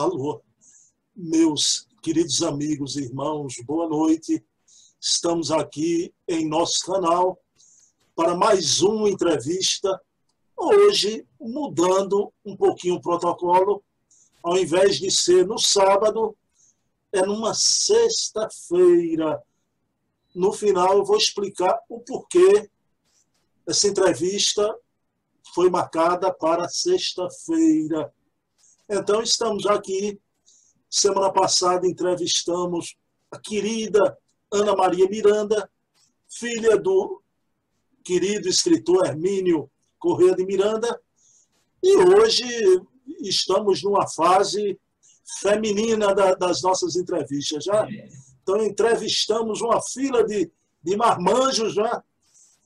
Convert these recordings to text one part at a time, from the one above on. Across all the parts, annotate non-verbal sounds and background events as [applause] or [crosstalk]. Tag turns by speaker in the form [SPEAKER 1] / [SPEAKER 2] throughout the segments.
[SPEAKER 1] Alô, meus queridos amigos e irmãos, boa noite. Estamos aqui em nosso canal para mais uma entrevista. Hoje, mudando um pouquinho o protocolo, ao invés de ser no sábado, é numa sexta-feira. No final, eu vou explicar o porquê essa entrevista foi marcada para sexta-feira. Então, estamos aqui. Semana passada entrevistamos a querida Ana Maria Miranda, filha do querido escritor Hermínio Corrêa de Miranda. E hoje estamos numa fase feminina das nossas entrevistas. Já então entrevistamos uma fila de, de marmanjos, já,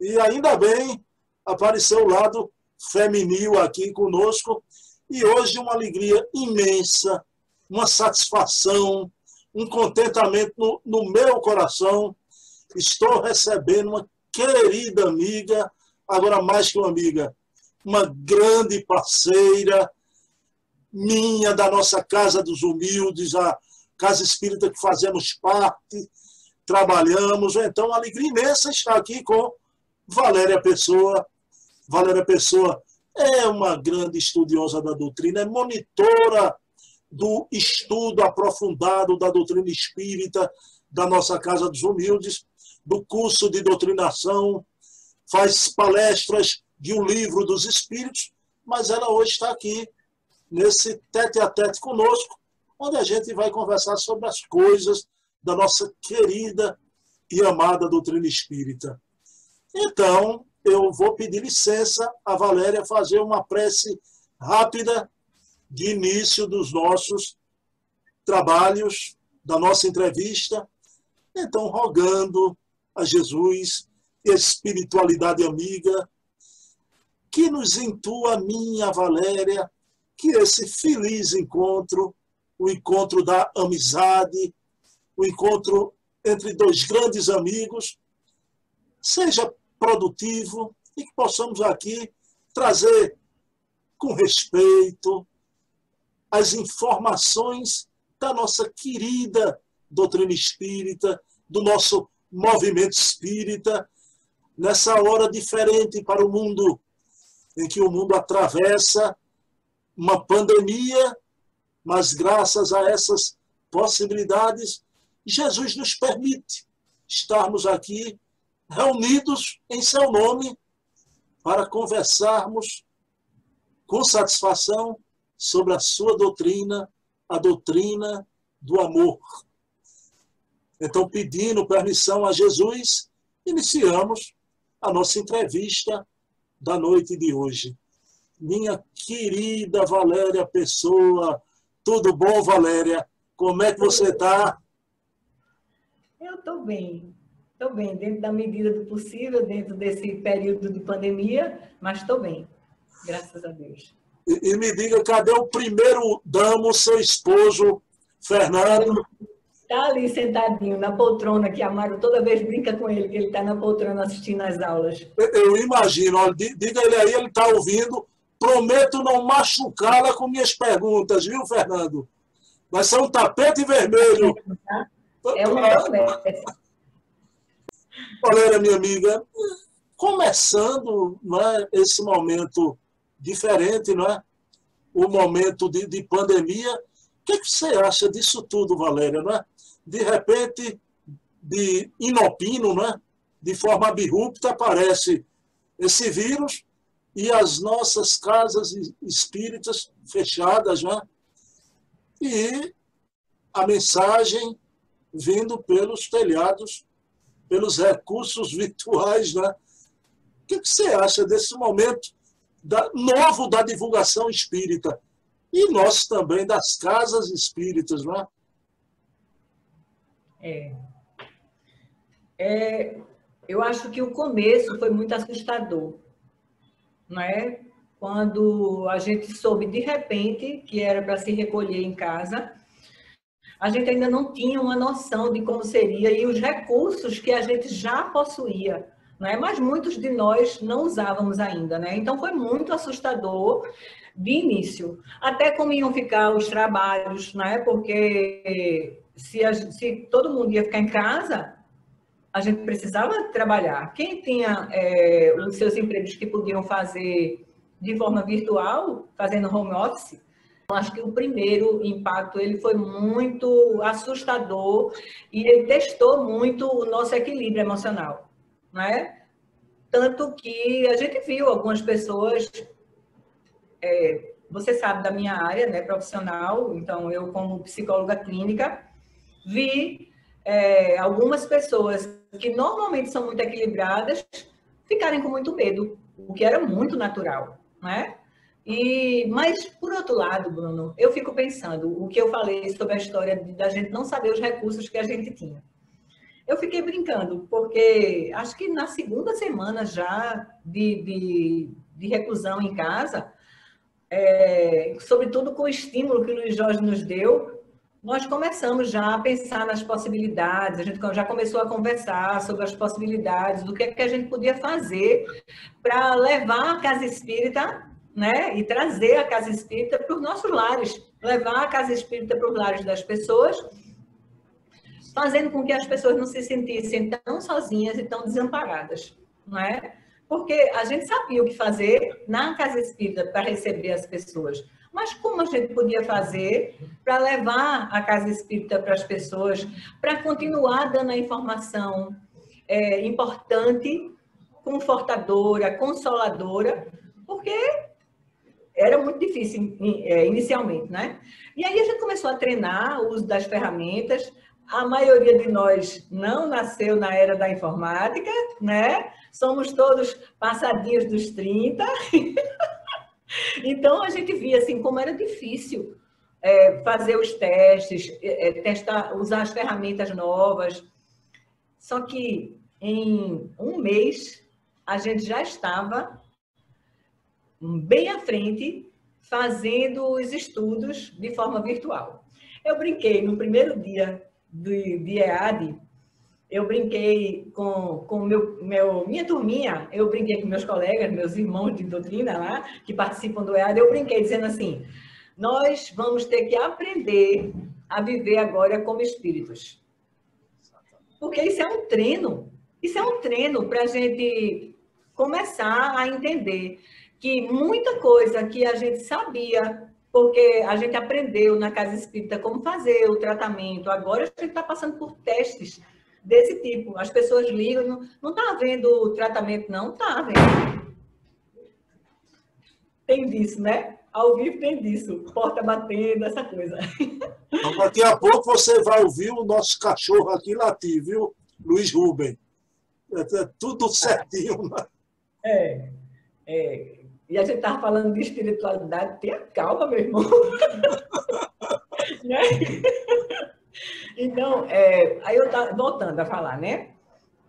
[SPEAKER 1] e ainda bem apareceu o lado feminil aqui conosco. E hoje uma alegria imensa, uma satisfação, um contentamento no, no meu coração. Estou recebendo uma querida amiga, agora mais que uma amiga, uma grande parceira minha, da nossa Casa dos Humildes, a Casa Espírita que fazemos parte, trabalhamos. Então, alegria imensa estar aqui com Valéria Pessoa. Valéria Pessoa é uma grande estudiosa da doutrina, é monitora do estudo aprofundado da doutrina espírita da nossa Casa dos Humildes, do curso de doutrinação, faz palestras de um livro dos espíritos, mas ela hoje está aqui nesse tete a tete conosco, onde a gente vai conversar sobre as coisas da nossa querida e amada doutrina espírita. Então, eu vou pedir licença a Valéria fazer uma prece rápida de início dos nossos trabalhos, da nossa entrevista. Então, rogando a Jesus, espiritualidade amiga, que nos intua a minha Valéria, que esse feliz encontro, o encontro da amizade, o encontro entre dois grandes amigos, seja produtivo e que possamos aqui trazer com respeito as informações da nossa querida doutrina espírita, do nosso movimento espírita, nessa hora diferente para o mundo, em que o mundo atravessa uma pandemia, mas graças a essas possibilidades, Jesus nos permite estarmos aqui reunidos em seu nome para conversarmos com satisfação sobre a sua doutrina, a doutrina do amor. Então, pedindo permissão a Jesus, iniciamos a nossa entrevista da noite de hoje. Minha querida Valéria Pessoa, tudo bom, Valéria? Como é que você está?
[SPEAKER 2] Eu estou bem. Estou bem, dentro da medida do possível, dentro desse período de pandemia, mas estou bem, graças a Deus.
[SPEAKER 1] E, e, me diga, cadê o primeiro damo, seu esposo, Fernando?
[SPEAKER 2] Está ali sentadinho na poltrona, que a Mário toda vez brinca com ele, que ele está na poltrona assistindo às aulas.
[SPEAKER 1] Eu, eu imagino, olha, diga ele aí, ele está ouvindo. Prometo não machucá-la com minhas perguntas, viu, Fernando? Vai ser um tapete vermelho.
[SPEAKER 2] É uma promessa.
[SPEAKER 1] Valéria, minha amiga, começando é, esse momento diferente, não é? o momento de, de pandemia, o que, que, você acha disso tudo, Valéria? Não é? De repente, de inopino, não é? de forma abrupta, aparece esse vírus e as nossas casas espíritas fechadas, não é? e a mensagem vindo pelos telhados pelos recursos [laughs] virtuais. Né? O que você acha desse momento da, novo da divulgação espírita? E nós também das casas espíritas, não é?
[SPEAKER 2] É. é. Eu acho que o começo foi muito assustador, não é? Quando a gente soube de repente que era para se recolher em casa a gente ainda não tinha uma noção de como seria e os recursos que a gente já possuía né? mas muitos de nós não usávamos ainda. Né? Então, foi muito assustador de início. Até como iam ficar os trabalhos, né? porque se, a, se todo mundo ia ficar em casa, a gente precisava trabalhar. Quem tinha é, os seus empregos que podiam fazer de forma virtual, fazendo home office, acho que o primeiro impacto ele foi muito assustador e ele testou muito o nosso equilíbrio emocional, né? Tanto que a gente viu algumas pessoas, é, você sabe da minha área, né, profissional, então eu como psicóloga clínica vi é, algumas pessoas que normalmente são muito equilibradas ficarem com muito medo, o que era muito natural, né? E, mas, por outro lado, Bruno, eu fico pensando o que eu falei sobre a história da gente não saber os recursos que a gente tinha. Eu fiquei brincando, porque acho que na segunda semana já de, de, de reclusão em casa, é, sobretudo com o estímulo que o Luiz Jorge nos deu, nós começamos já a pensar nas possibilidades, a gente já começou a conversar sobre as possibilidades do que, é que a gente podia fazer para levar a casa espírita né? E trazer a casa espírita para os nossos lares, levar a casa espírita para os lares das pessoas, fazendo com que as pessoas não se sentissem tão sozinhas e tão desamparadas, não é? Porque a gente sabia o que fazer na casa espírita para receber as pessoas, mas como a gente podia fazer para levar a casa espírita para as pessoas, para continuar dando a informação é, importante, confortadora, consoladora, porque era muito difícil é, inicialmente, né? E aí a gente começou a treinar o uso das ferramentas. A maioria de nós não nasceu na era da informática, né? Somos todos passadinhos dos 30. [laughs] então a gente via assim como era difícil é, fazer os testes, é, é, testar, usar as ferramentas novas. Só que em um mês a gente já estava bem à frente, fazendo os estudos de forma virtual. Eu brinquei no primeiro dia de, de EAD, eu brinquei com, com meu, meu, minha turminha, eu brinquei com meus colegas, meus irmãos de doutrina lá, que participam do EAD, eu brinquei dizendo assim, nós vamos ter que aprender a viver agora como espíritos. Porque isso é um treino, isso é um treino para a gente começar a entender que muita coisa que a gente sabia, porque a gente aprendeu na casa espírita como fazer o tratamento, agora a gente está passando por testes desse tipo. As pessoas ligam, não está havendo o tratamento, não está havendo. Tem disso, né? Ao vivo tem disso, porta batendo, essa coisa. [laughs]
[SPEAKER 1] Então, daqui a pouco você vai ouvir o nosso cachorro aqui latir, viu? Luiz Rubem. É, é tudo certinho. Né?
[SPEAKER 2] É, é, e a gente estava falando de espiritualidade, tenha calma, meu irmão. [laughs] né? Então, é, aí eu estava voltando a falar, né?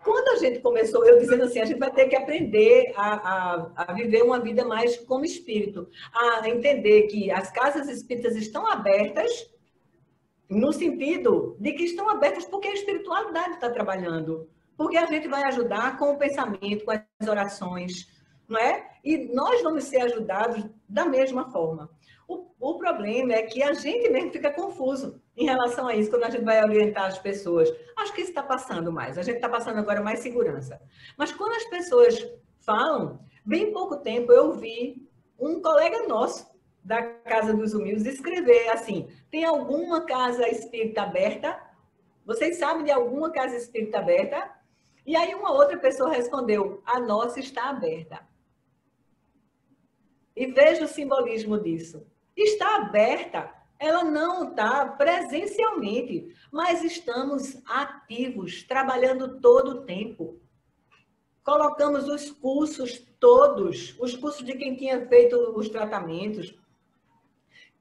[SPEAKER 2] Quando a gente começou, eu dizendo assim, a gente vai ter que aprender a, a, a, viver uma vida mais como espírito, a entender que as casas espíritas estão abertas, no sentido de que estão abertas porque a espiritualidade está trabalhando, porque a gente vai ajudar com o pensamento, com as orações, não é? E nós vamos ser ajudados da mesma forma. O, o, problema é que a gente mesmo fica confuso em relação a isso, quando a gente vai orientar as pessoas. Acho que isso está passando mais, a gente está passando agora mais segurança. Mas quando as pessoas falam, bem pouco tempo eu vi um colega nosso da Casa dos Humildes escrever assim: tem alguma casa espírita aberta? Vocês sabem de alguma casa espírita aberta? E aí uma outra pessoa respondeu: a nossa está aberta. E veja o simbolismo disso. Está aberta, ela não está presencialmente, mas estamos ativos, trabalhando todo o tempo. Colocamos os cursos todos, os cursos de quem tinha feito os tratamentos.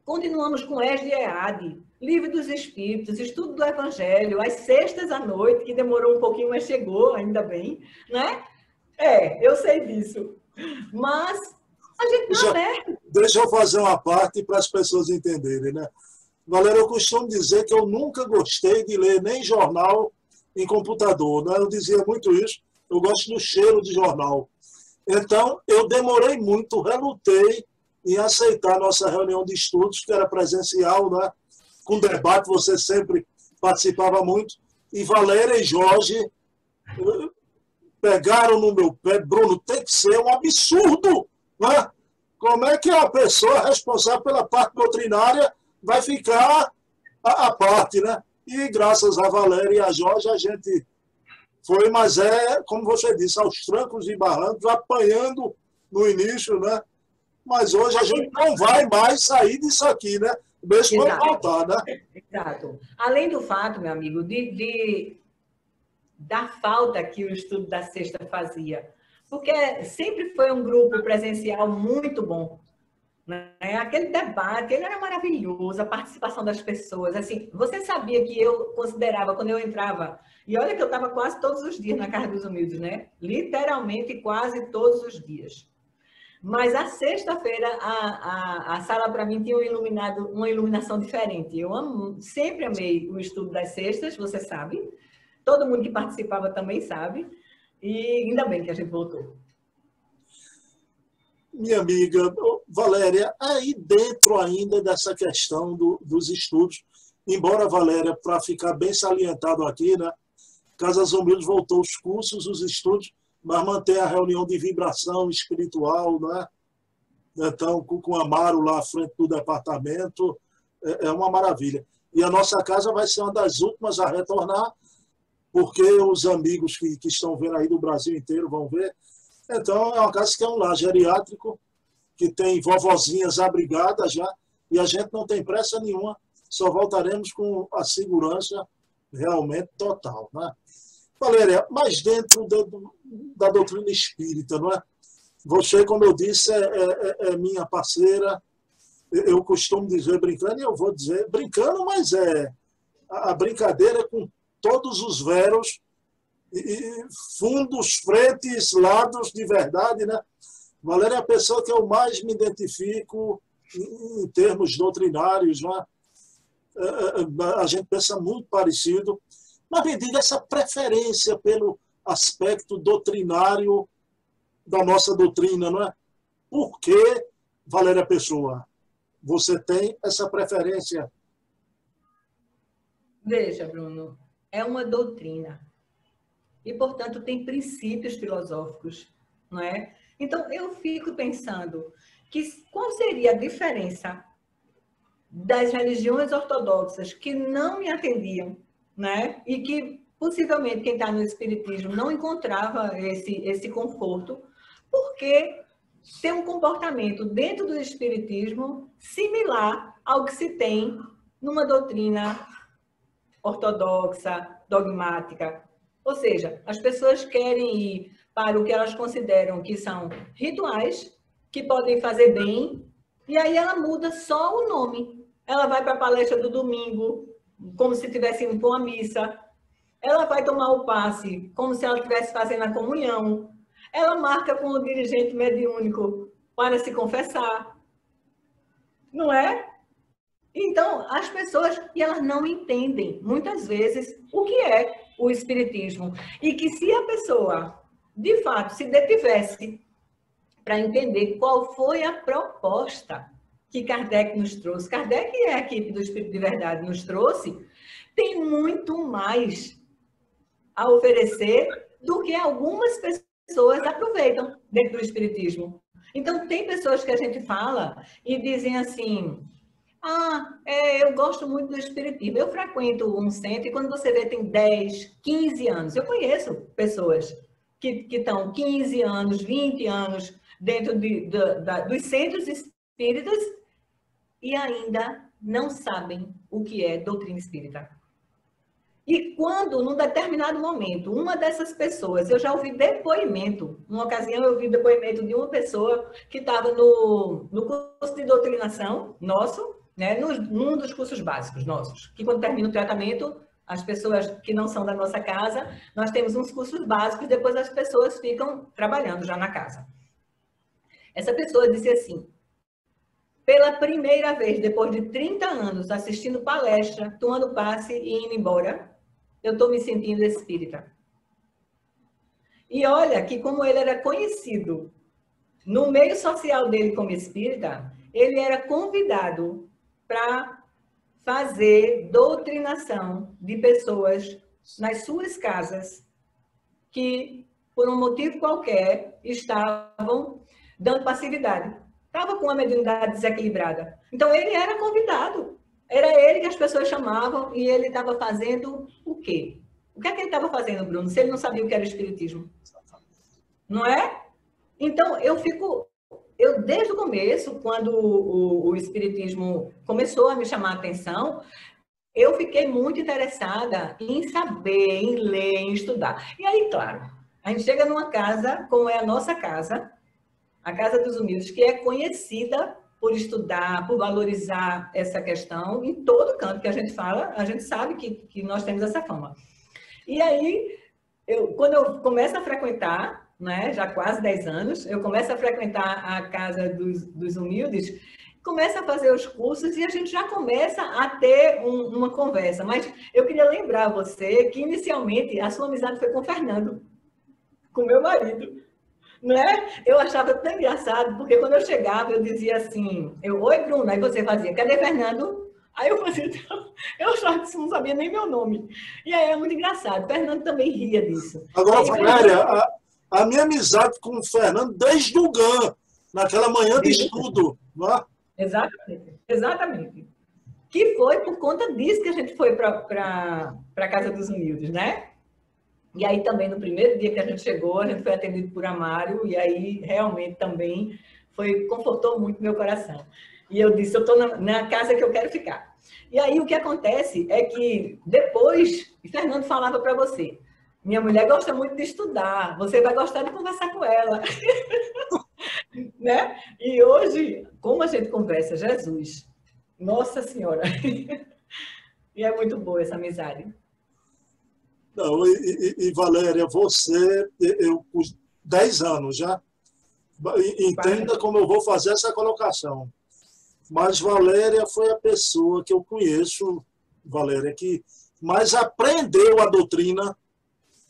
[SPEAKER 2] Continuamos com ESD e EAD, Livro dos Espíritos, Estudo do Evangelho, às sextas à noite, que demorou um pouquinho, mas chegou, ainda bem, né? É, eu sei disso. Mas a gente não deixa,
[SPEAKER 1] deixa eu fazer uma parte para as pessoas entenderem, né? Galera, eu costumo dizer que eu nunca gostei de ler nem jornal em computador, né? Eu dizia muito isso. eu gosto do cheiro de jornal. Então, eu demorei muito, relutei em aceitar a nossa reunião de estudos, que era presencial, né? com debate, você sempre participava muito. E Valéria e Jorge eh, pegaram no meu pé, Bruno, tem que ser um absurdo. Né? Como é que a pessoa responsável pela parte doutrinária vai ficar a parte, né? E graças a Valéria e a Jorge, a gente foi, mas é, como você disse, aos trancos e barrancos, apanhando no início, né? Mas hoje a gente não vai mais sair disso aqui, né? Mesmo quando voltar, né?
[SPEAKER 2] Exato. Além do fato, meu amigo, de, de da falta que o estudo da sexta fazia. Porque sempre foi um grupo presencial muito bom. Né? Aquele debate, ele era maravilhoso, a participação das pessoas. Assim, você sabia que eu considerava, quando eu entrava, e olha que eu estava quase todos os dias na Casa dos Humildes, né? Literalmente quase todos os dias. Mas a sexta-feira, a, a, a sala para mim tinha um iluminado, uma iluminação diferente. Eu amo, sempre amei o estudo das sextas, você sabe. Todo mundo que participava também sabe. E ainda bem que a gente voltou.
[SPEAKER 1] Minha amiga Valéria, aí dentro ainda dessa questão do, dos estudos, embora Valéria, para ficar bem salientado aqui, né, Casas Humildes voltou os cursos, os estudos, mas mantém a reunião de vibração espiritual, né? Então, com o Amaro lá à frente do departamento, é, é uma maravilha. E a nossa casa vai ser uma das últimas a retornar, porque os amigos que, que estão vendo aí do Brasil inteiro vão ver. Então, é uma casa que é um lar geriátrico, que tem vovozinhas abrigadas já, e a gente não tem pressa nenhuma, só voltaremos com a segurança realmente total. Né? Valéria, mas dentro da, da doutrina espírita, não é? Você, como eu disse, é, é, é minha parceira, eu costumo dizer brincando, e eu vou dizer brincando, mas é a brincadeira é com todos os veros, e fundos, frentes, lados de verdade, né? Valéria é a pessoa que eu mais me identifico em, termos doutrinários, né? É, é, a gente pensa muito parecido, mas me diga essa preferência pelo aspecto doutrinário da nossa doutrina, não é? Por que, Valéria Pessoa, você tem essa preferência?
[SPEAKER 2] Veja, Bruno, é uma doutrina. E, portanto, tem princípios filosóficos, não é? Então, eu fico pensando que qual seria a diferença das religiões ortodoxas que não me atendiam, né? E que possivelmente quem está no espiritismo não encontrava esse esse conforto, porque tem um comportamento dentro do espiritismo similar ao que se tem numa doutrina ortodoxa, dogmática. Ou seja, as pessoas querem ir para o que elas consideram que são rituais, que podem fazer bem, e aí ela muda só o nome. Ela vai para a palestra do domingo, como se estivesse indo para uma missa. Ela vai tomar o passe, como se ela estivesse fazendo a comunhão. Ela marca com o dirigente mediúnico para se confessar. Não é? Então, as pessoas, e elas não entendem, muitas vezes, o que é o espiritismo. E que se a pessoa, de fato, se detivesse para entender qual foi a proposta que Kardec nos trouxe, Kardec e a equipe do Espírito de Verdade nos trouxe, tem muito mais a oferecer do que algumas pessoas aproveitam dentro do Espiritismo. Então, tem pessoas que a gente fala e dizem assim: ah, é, eu gosto muito do espiritismo. Eu frequento um centro e quando você vê tem 10, 15 anos. Eu conheço pessoas que, que estão 15 anos, 20 anos dentro de, de, dos centros espíritas e ainda não sabem o que é doutrina espírita. E quando, num determinado momento, uma dessas pessoas, eu já ouvi depoimento, uma ocasião eu ouvi depoimento de uma pessoa que estava no, no curso de doutrinação nosso, né, no, num dos cursos básicos nossos, que quando termina o tratamento, as pessoas que não são da nossa casa, nós temos uns cursos básicos, depois as pessoas ficam trabalhando já na casa. Essa pessoa disse assim: pela primeira vez, depois de 30 anos assistindo palestra, tomando passe e indo embora, eu estou me sentindo espírita. E olha que como ele era conhecido no meio social dele como espírita, ele era convidado para fazer doutrinação de pessoas nas suas casas que, por um motivo qualquer, estavam dando passividade. Estava com a mediunidade desequilibrada. Então, ele era convidado. Era ele que as pessoas chamavam e ele estava fazendo o quê? O que é que ele estava fazendo, Bruno, se ele não sabia o que era espiritismo? Não é? Então, eu fico eu desde o começo, quando o, o, espiritismo começou a me chamar a atenção, eu fiquei muito interessada em saber, em ler, em estudar. E aí, claro, a gente chega numa casa, como é a nossa casa, a Casa dos Humildes, que é conhecida por estudar, por valorizar essa questão em todo canto que a gente fala, a gente sabe que, que nós temos essa fama. E aí, eu, quando eu começo a frequentar né, já quase 10 anos, eu começo a frequentar a Casa dos, dos Humildes, começa a fazer os cursos e a gente já começa a ter um, uma conversa. Mas eu queria lembrar você que, inicialmente, a sua amizade foi com o Fernando, com meu marido. Né? Eu achava tão engraçado, porque quando eu chegava, eu dizia assim, eu, oi, Bruno, aí você fazia, cadê Fernando? Aí eu fazia, [laughs] eu achava que você não sabia nem meu nome. E aí é muito engraçado. Fernando também ria disso.
[SPEAKER 1] Agora, Valéria, a, minha amizade com o Fernando desde o GAN, naquela manhã de estudo. Não é?
[SPEAKER 2] Exatamente, exatamente. Que foi por conta disso que a gente foi para a Casa dos Humildes, né? E aí também, no primeiro dia que a gente chegou, a gente foi atendido por Amário, e aí realmente também foi, confortou muito meu coração. E eu disse, eu estou na, na, casa que eu quero ficar. E aí o que acontece é que depois, Fernando falava para você, minha mulher gosta muito de estudar, você vai gostar de conversar com ela. [laughs] né? E hoje, como a gente conversa, Jesus, Nossa Senhora. [laughs] e é muito boa essa amizade.
[SPEAKER 1] Não, e, e, e Valéria, você, eu com 10 anos já, entenda como eu vou fazer essa colocação. Mas Valéria foi a pessoa que eu conheço, Valéria, que mais aprendeu a doutrina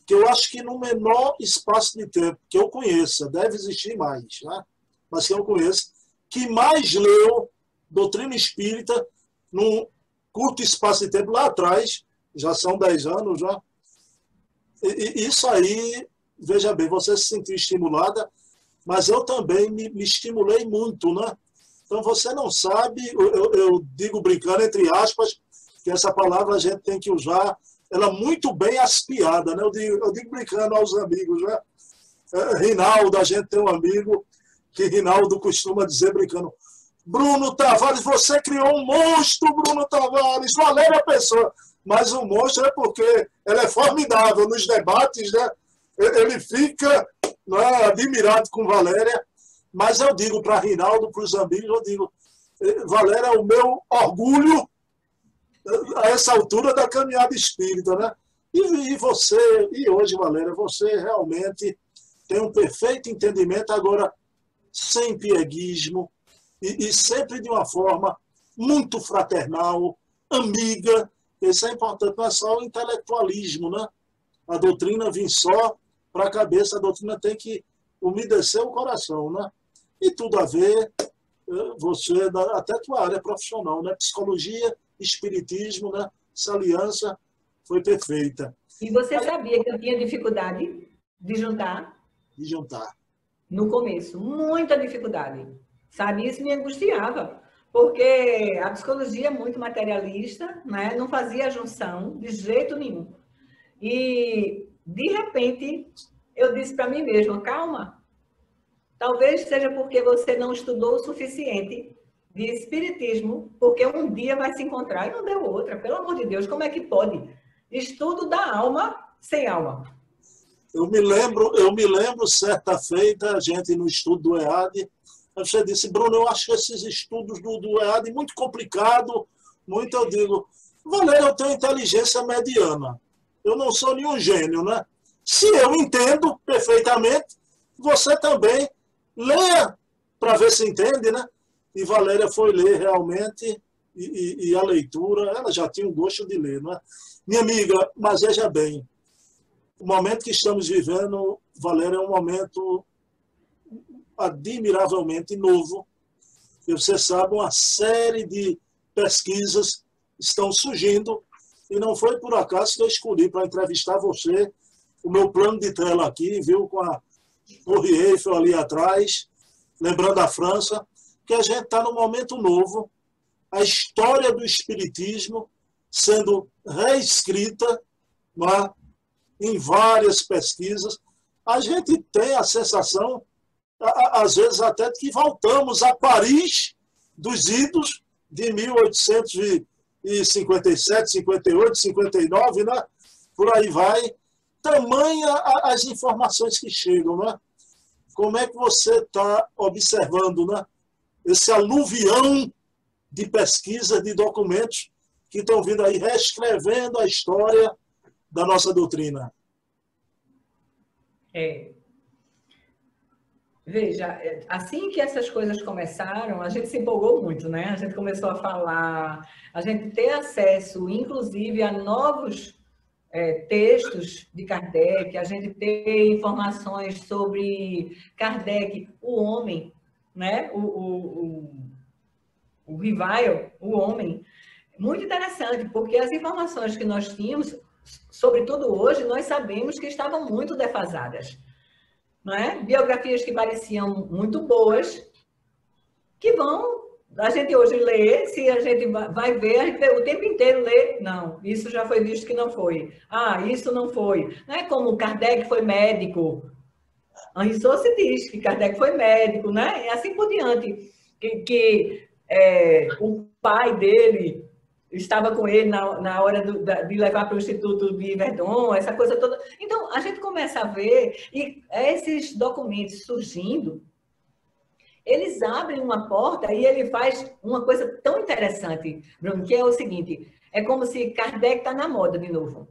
[SPEAKER 1] que eu acho que no menor espaço de tempo que eu conheça, deve existir mais, né? mas que eu conheço, que mais leu doutrina espírita num curto espaço de tempo lá atrás, já são 10 anos já. E, e isso aí, veja bem, você se sentiu estimulada, mas eu também me, me estimulei muito, né? Então você não sabe, eu, eu digo brincando entre aspas, que essa palavra a gente tem que usar ela muito bem aspiada, né? Eu digo, eu digo brincando aos amigos, né? É, Rinaldo, a gente tem um amigo que Rinaldo costuma dizer brincando, Bruno Tavares, você criou um monstro, Bruno Tavares, Valéria Pessoa. Mas o monstro é porque ela é formidável nos debates, né? Ele fica é, admirado com Valéria. Mas eu digo para Rinaldo, para os amigos, eu digo, eh, Valéria é o meu orgulho a essa altura da caminhada espírita, né? E, e você, e hoje, Valéria, você realmente tem um perfeito entendimento, agora sem pieguismo, e, e sempre de uma forma muito fraternal, amiga. Isso é importante, não é só o intelectualismo, né? A doutrina vem só para a cabeça, a doutrina tem que umedecer o coração, né? E tudo a ver, eh, você, até tua área profissional, né? Psicologia espiritismo, né? essa aliança foi perfeita.
[SPEAKER 2] E você sabia que eu tinha dificuldade de juntar?
[SPEAKER 1] De juntar.
[SPEAKER 2] No começo, muita dificuldade. Sabe, isso me angustiava, porque a psicologia é muito materialista, né? não fazia junção de jeito nenhum. E, de repente, eu disse para mim mesma, calma, talvez seja porque você não estudou o suficiente de espiritismo, porque um dia vai se encontrar e não deu outra. Pelo amor de Deus, como é que pode? Estudo da alma sem alma.
[SPEAKER 1] Eu me lembro, eu me lembro certa feita, a gente no estudo do EAD, você disse, Bruno, eu acho esses estudos do, do EAD muito complicado, muito eu digo, Valéria, eu tenho inteligência mediana. Eu não sou nenhum gênio, né? Se eu entendo perfeitamente, você também leia para ver se entende, né? E Valéria foi ler realmente, e, e, e, a leitura, ela já tinha um gosto de ler, não é? Minha amiga, mas veja bem, o momento que estamos vivendo, Valéria, é um momento admiravelmente novo. E você sabe, uma série de pesquisas estão surgindo e não foi por acaso que eu escolhi para entrevistar você. O meu plano de tela aqui, viu, com a Torre Eiffel ali atrás, lembrando a França, que a gente está num momento novo, a história do Espiritismo sendo reescrita é? em várias pesquisas. A gente tem a sensação, às vezes até, de que voltamos a Paris dos idos de 1857, 58, 59, né? por aí vai. Tamanha as informações que chegam, né? Como é que você está observando né? Esse aluvião de pesquisas, de documentos que estão vindo aí reescrevendo a história da nossa doutrina?
[SPEAKER 2] É. Veja, é, assim que essas coisas começaram, a gente se empolgou muito, né? A gente começou a falar, a gente ter acesso, inclusive, a novos é, textos de Kardec, a gente ter informações sobre Kardec, o homem, né? O, o, o, o Rivaio, o homem. Muito interessante, porque as informações que nós tínhamos sobretudo hoje, nós sabemos que estavam muito defasadas. É? Biografias que pareciam muito boas, que vão. A gente hoje lê, se a gente vai ver, a gente o tempo inteiro lê, não, isso já foi visto que não foi. Ah, isso não foi. Não é como Kardec foi médico. Henri se diz que Kardec foi médico, né? E assim por diante. Que, que é, o pai dele estava com ele na, na hora do, da, de levar para o Instituto de Verdon, essa coisa toda. Então, a gente começa a ver, e esses documentos surgindo, eles abrem uma porta e ele faz uma coisa tão interessante, Bruno, que é o seguinte: é como se Kardec está na moda de novo.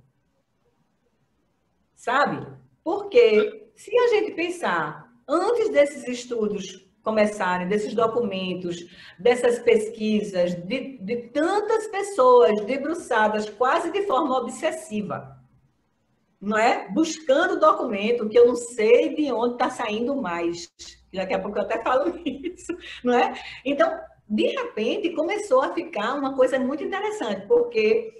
[SPEAKER 2] Sabe? Porque se a gente pensar, antes desses estudos começarem, desses documentos, dessas pesquisas, de, de tantas pessoas debruçadas quase de forma obsessiva, não é? Buscando documento que eu não sei de onde está saindo mais. Daqui a pouco eu até falo [laughs] isso, não é? Então, de repente, começou a ficar uma coisa muito interessante, porque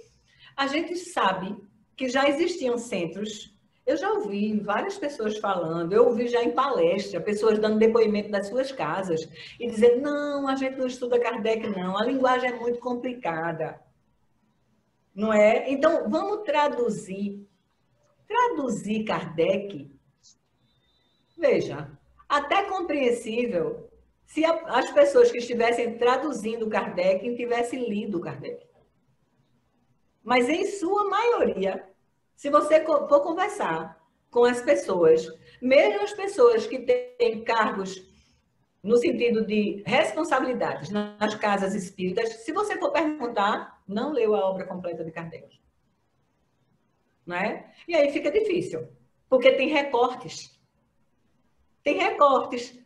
[SPEAKER 2] a gente sabe que já existiam centros eu já ouvi várias pessoas falando, eu ouvi já em palestra, pessoas dando depoimento das suas casas e dizendo: não, a gente não estuda Kardec, não, a linguagem é muito complicada. Não é? Então, vamos traduzir. Traduzir Kardec, veja, até compreensível se as pessoas que estivessem traduzindo Kardec tivessem lido Kardec. Mas, em sua maioria, se você for conversar com as pessoas, mesmo as pessoas que têm cargos no sentido de responsabilidades nas casas espíritas, se você for perguntar, não leu a obra completa de Kardec. Não é? E aí fica difícil, porque tem recortes. Tem recortes,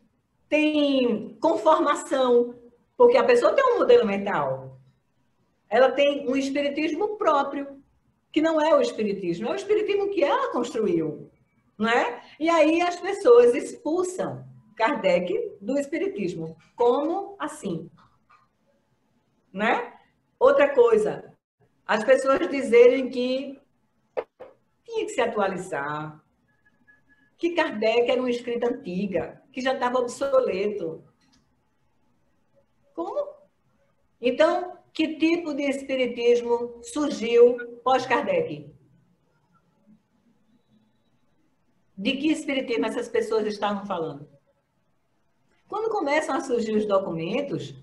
[SPEAKER 2] tem conformação, porque a pessoa tem um modelo mental. Ela tem um espiritismo próprio que não é o espiritismo, é o espiritismo que ela construiu, não é? E aí as pessoas expulsam Kardec do espiritismo. Como assim? Né? Outra coisa, as pessoas dizerem que tinha que se atualizar, que Kardec era uma escrita antiga, que já estava obsoleto. Como? Então, que tipo de espiritismo surgiu pós-Kardec? De que espiritismo essas pessoas estavam falando? Quando começam a surgir os documentos,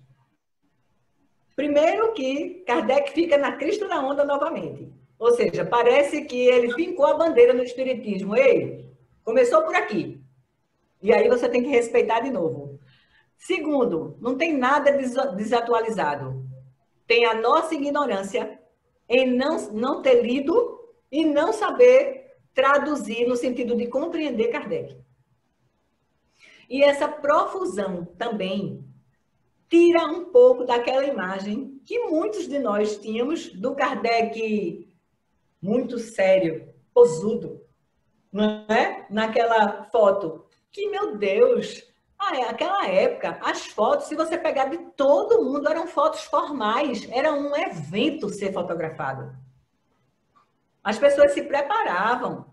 [SPEAKER 2] primeiro que Kardec fica na crista da onda novamente. Ou seja, parece que ele fincou a bandeira no espiritismo. Ei, começou por aqui. E aí você tem que respeitar de novo. Segundo, não tem nada desatualizado tem a nossa ignorância em não, não ter lido e não saber traduzir no sentido de compreender Kardec. E essa profusão também tira um pouco daquela imagem que muitos de nós tínhamos do Kardec muito sério, posudo, não é? naquela foto. Que, meu Deus, ah, é, aquela época, as fotos, se você pegar de todo mundo, eram fotos formais, era um evento ser fotografado. As pessoas se preparavam.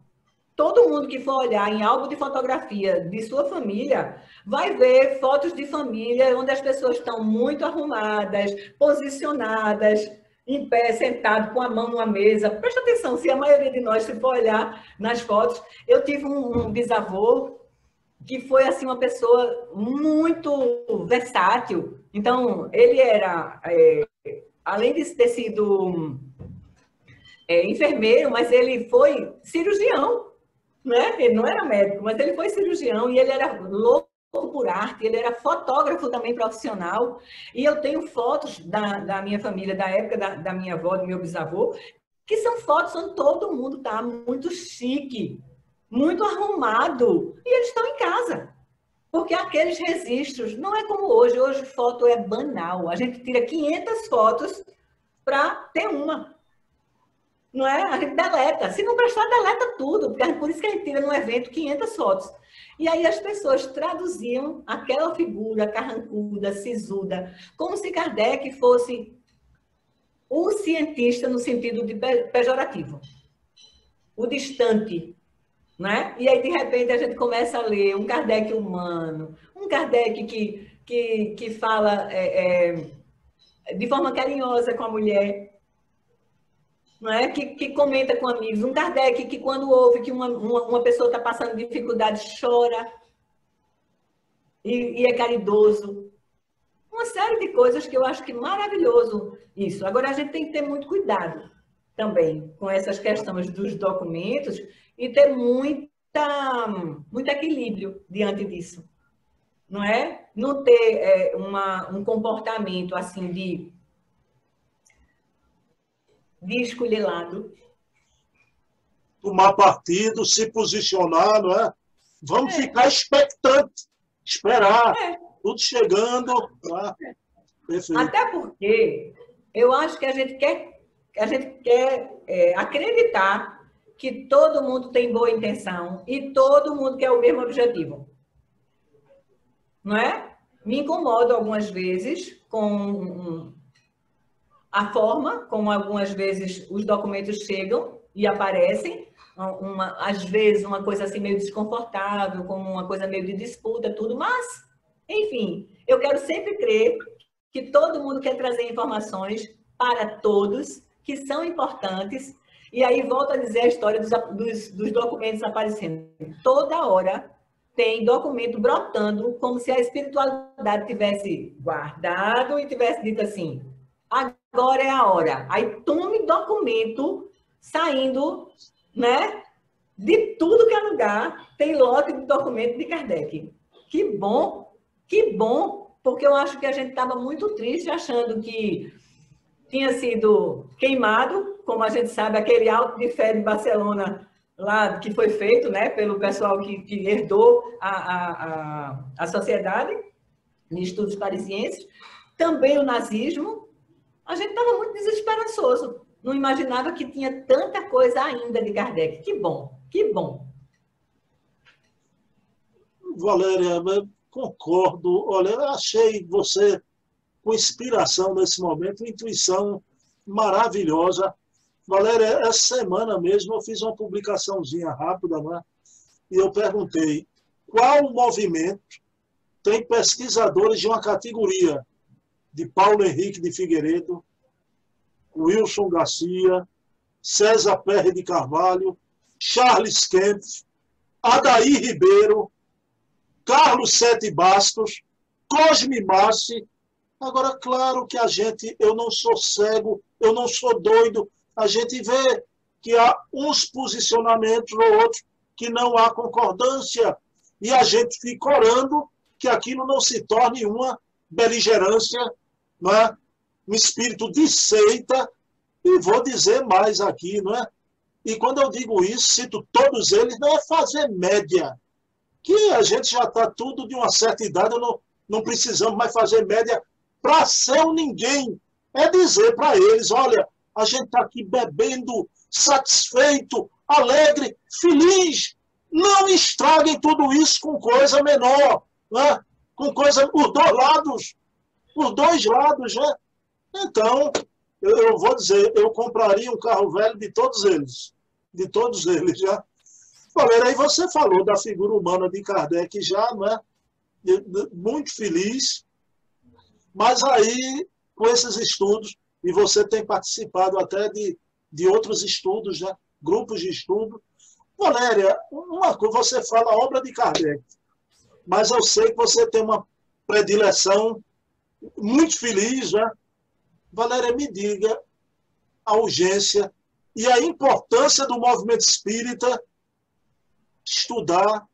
[SPEAKER 2] Todo mundo que for olhar em álbum de fotografia de sua família vai ver fotos de família onde as pessoas estão muito arrumadas, posicionadas, em pé, sentado, com a mão numa mesa. Presta atenção, se a maioria de nós, se for olhar nas fotos, eu tive um, um bisavô que foi assim uma pessoa muito versátil. Então, ele era, é, além de ter sido é, enfermeiro, mas ele foi cirurgião, né? Ele não era médico, mas ele foi cirurgião e ele era louco por arte, ele era fotógrafo também profissional. E eu tenho fotos da, da minha família, da época da, da minha avó, do meu bisavô, que são fotos onde todo mundo está muito chique, muito arrumado, e eles estão em casa. Porque aqueles registros, não é como hoje, hoje foto é banal. A gente tira 500 fotos para ter uma. Não é? A gente deleta. Se não prestar, deleta tudo. Porque por isso que a gente tira no evento 500 fotos. E aí as pessoas traduziam aquela figura carrancuda, sisuda, como se Kardec fosse o cientista no sentido de pejorativo. O distante, né? E aí, de repente, a gente começa a ler um Kardec humano, um Kardec que, que, que fala é, é, de forma carinhosa com a mulher, não é? que, que comenta com amigos, um Kardec que, quando ouve que uma, uma, uma pessoa está passando dificuldade, chora e, e é caridoso. Uma série de coisas que eu acho que maravilhoso isso. Agora, a gente tem que ter muito cuidado também com essas questões dos documentos e ter muita, muito equilíbrio diante disso. Não é? Não ter é, uma, um comportamento assim de, de escolher lado.
[SPEAKER 1] Tomar partido, se posicionar, não é? Vamos é. ficar expectante, esperar, é. tudo chegando. Tá?
[SPEAKER 2] Até porque eu acho que a gente quer, a gente quer é, acreditar que todo mundo tem boa intenção e todo mundo quer o mesmo objetivo. Não é? Me incomodo algumas vezes com a forma como algumas vezes os documentos chegam e aparecem, uma, às vezes uma coisa assim meio desconfortável, como uma coisa meio de disputa, tudo, mas, enfim, eu quero sempre crer que todo mundo quer trazer informações para todos que são importantes e aí volta a dizer a história dos, dos, dos documentos aparecendo. Toda hora tem documento brotando, como se a espiritualidade tivesse guardado e tivesse dito assim: agora é a hora. Aí tome documento saindo, né? De tudo que é lugar, tem lote de documento de Kardec. Que bom, que bom, porque eu acho que a gente estava muito triste achando que tinha sido queimado como a gente sabe, aquele alto de fé de Barcelona lá que foi feito né, pelo pessoal que, que herdou a, a, a, a sociedade de estudos parisienses, também o nazismo, a gente estava muito desesperançoso. Não imaginava que tinha tanta coisa ainda de Kardec. Que bom, que bom.
[SPEAKER 1] Valéria, concordo. Olha, eu achei você com inspiração nesse momento, intuição maravilhosa Valéria, essa semana mesmo eu fiz uma publicaçãozinha rápida, né? E eu perguntei qual movimento tem pesquisadores de uma categoria de Paulo Henrique de Figueiredo, Wilson Garcia, César Perry de Carvalho, Charles Kempf, Adair Ribeiro, Carlos Sete Bastos, Cosme Massi. Agora, claro que a gente, eu não sou cego, eu não sou doido, a gente vê que há uns posicionamentos ou outros que não há concordância e a gente fica orando que aquilo não se torne uma beligerância, não é? um espírito de seita, e vou dizer mais aqui, não é? E quando eu digo isso, cito todos eles, não é fazer média, que a gente já está tudo de uma certa idade, não, não precisamos mais fazer média para ser um ninguém. É dizer para eles, olha, a gente está aqui bebendo, satisfeito, alegre, feliz, Não estraguem tudo isso com coisa menor, né? com coisa, os dois lados, os dois lados, né? Então, eu, eu vou dizer, eu compraria um carro velho de todos eles, de todos eles, já. Valéria, aí você falou da figura humana de Kardec já, né? Muito feliz, mas aí, com esses estudos, e você tem participado até de, de outros estudos, né? grupos de estudo, Valéria, uma coisa, você fala obra de Kardec, mas eu sei que você tem uma predileção muito feliz, né? Valéria, me diga a urgência e a importância do movimento espírita estudar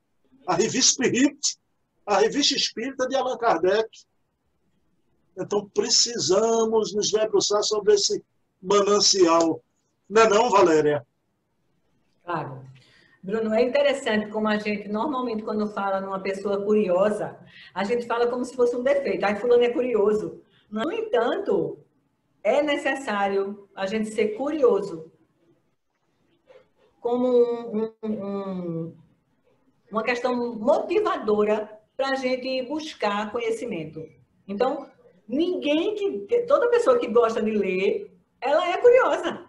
[SPEAKER 1] a revista Spirit, a revista espírita de Allan Kardec. Então, precisamos nos debruçar sobre esse manancial. Não é não, Valéria?
[SPEAKER 2] Claro. Bruno, é interessante como a gente, normalmente, quando fala numa pessoa curiosa, a gente fala como se fosse um defeito. Ai, fulano é curioso. No entanto, é necessário a gente ser curioso como um, um, um, uma questão motivadora para a gente buscar conhecimento. Então, ninguém que. Toda pessoa que gosta de ler, ela é curiosa.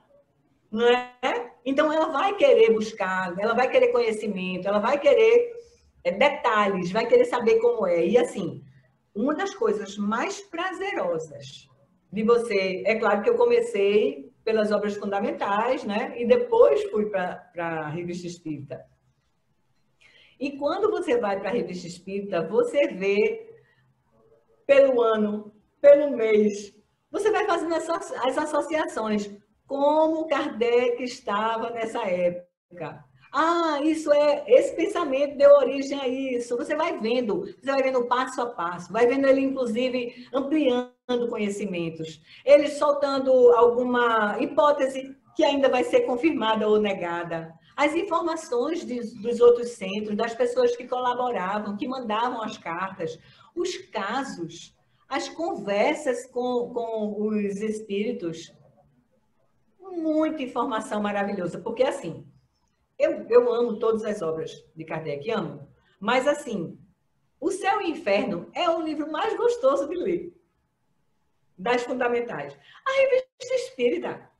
[SPEAKER 2] Não é? Então, ela vai querer buscar, ela vai querer conhecimento, ela vai querer é, detalhes, vai querer saber como é. E, assim, uma das coisas mais prazerosas de você. É claro que eu comecei pelas obras fundamentais, né? E depois fui para a revista espírita. E quando você vai para a revista espírita, você vê pelo ano, pelo mês, você vai fazendo as associações como Kardec estava nessa época. Ah, isso é, esse pensamento deu origem a isso. Você vai vendo, você vai vendo passo a passo, vai vendo ele, inclusive, ampliando conhecimentos, ele soltando alguma hipótese que ainda vai ser confirmada ou negada. As informações de, dos outros centros, das pessoas que colaboravam, que mandavam as cartas, os casos, as conversas com, com os espíritos, muita informação maravilhosa, porque assim, eu, eu amo todas as obras de Kardec, amo, mas assim, O Céu e o Inferno é o livro mais gostoso de ler, das fundamentais. A revista espírita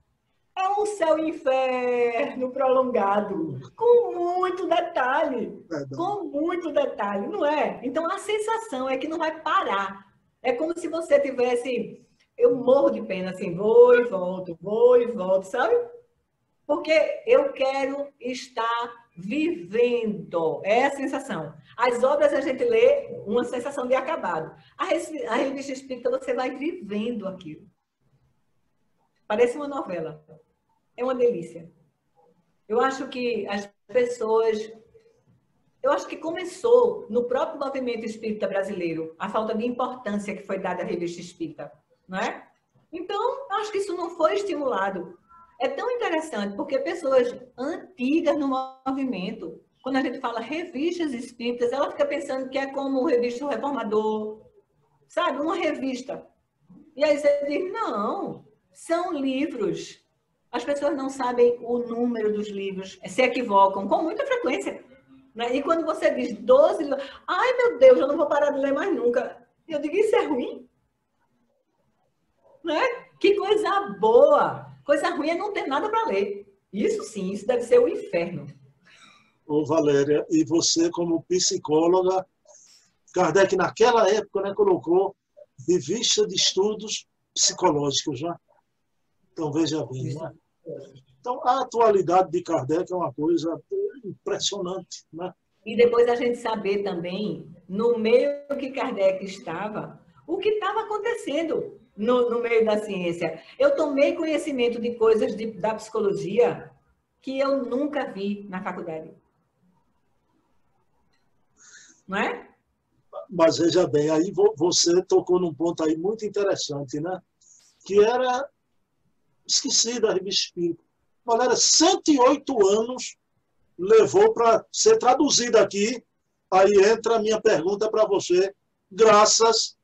[SPEAKER 2] é um céu e inferno prolongado, com muito detalhe, com muito detalhe, não é? Então a sensação é que não vai parar. É como se você tivesse eu morro de pena, assim, vou e volto, vou e volto, sabe? Porque eu quero estar vivendo. É a sensação. As obras a gente lê uma sensação de acabado. A, a revista espírita você vai vivendo aquilo. Parece uma novela. É uma delícia. Eu acho que as pessoas. Eu acho que começou no próprio movimento espírita brasileiro a falta de importância que foi dada à revista espírita não é? Então, acho que isso não foi estimulado. É tão interessante, porque pessoas antigas no movimento, quando a gente fala revistas espíritas, ela fica pensando que é como revista Reformador, sabe? Uma revista. E aí você diz, não, são livros. As pessoas não sabem o número dos livros, se equivocam com muita frequência. Né? E quando você diz 12, ai meu Deus, eu não vou parar de ler mais nunca. Eu digo, isso é ruim? Né? Que coisa boa! Coisa ruim é não ter nada para ler. Isso sim, isso deve ser o inferno.
[SPEAKER 1] Ô, Valéria, e você, como psicóloga, Kardec, naquela época, né, colocou revista de estudos psicológicos, já. Né? Então, veja bem. Né? Então, a atualidade de Kardec é uma coisa impressionante. Né?
[SPEAKER 2] E depois a gente saber também, no meio que Kardec estava, o que estava acontecendo no, no meio da ciência. Eu tomei conhecimento de coisas de, da psicologia que eu nunca vi na faculdade. Não é?
[SPEAKER 1] Mas veja bem, aí você tocou num ponto aí muito interessante, né? Que era esqueci da revista Espírita. Galera, 108 anos levou para ser traduzida aqui. Aí entra a minha pergunta para você, graças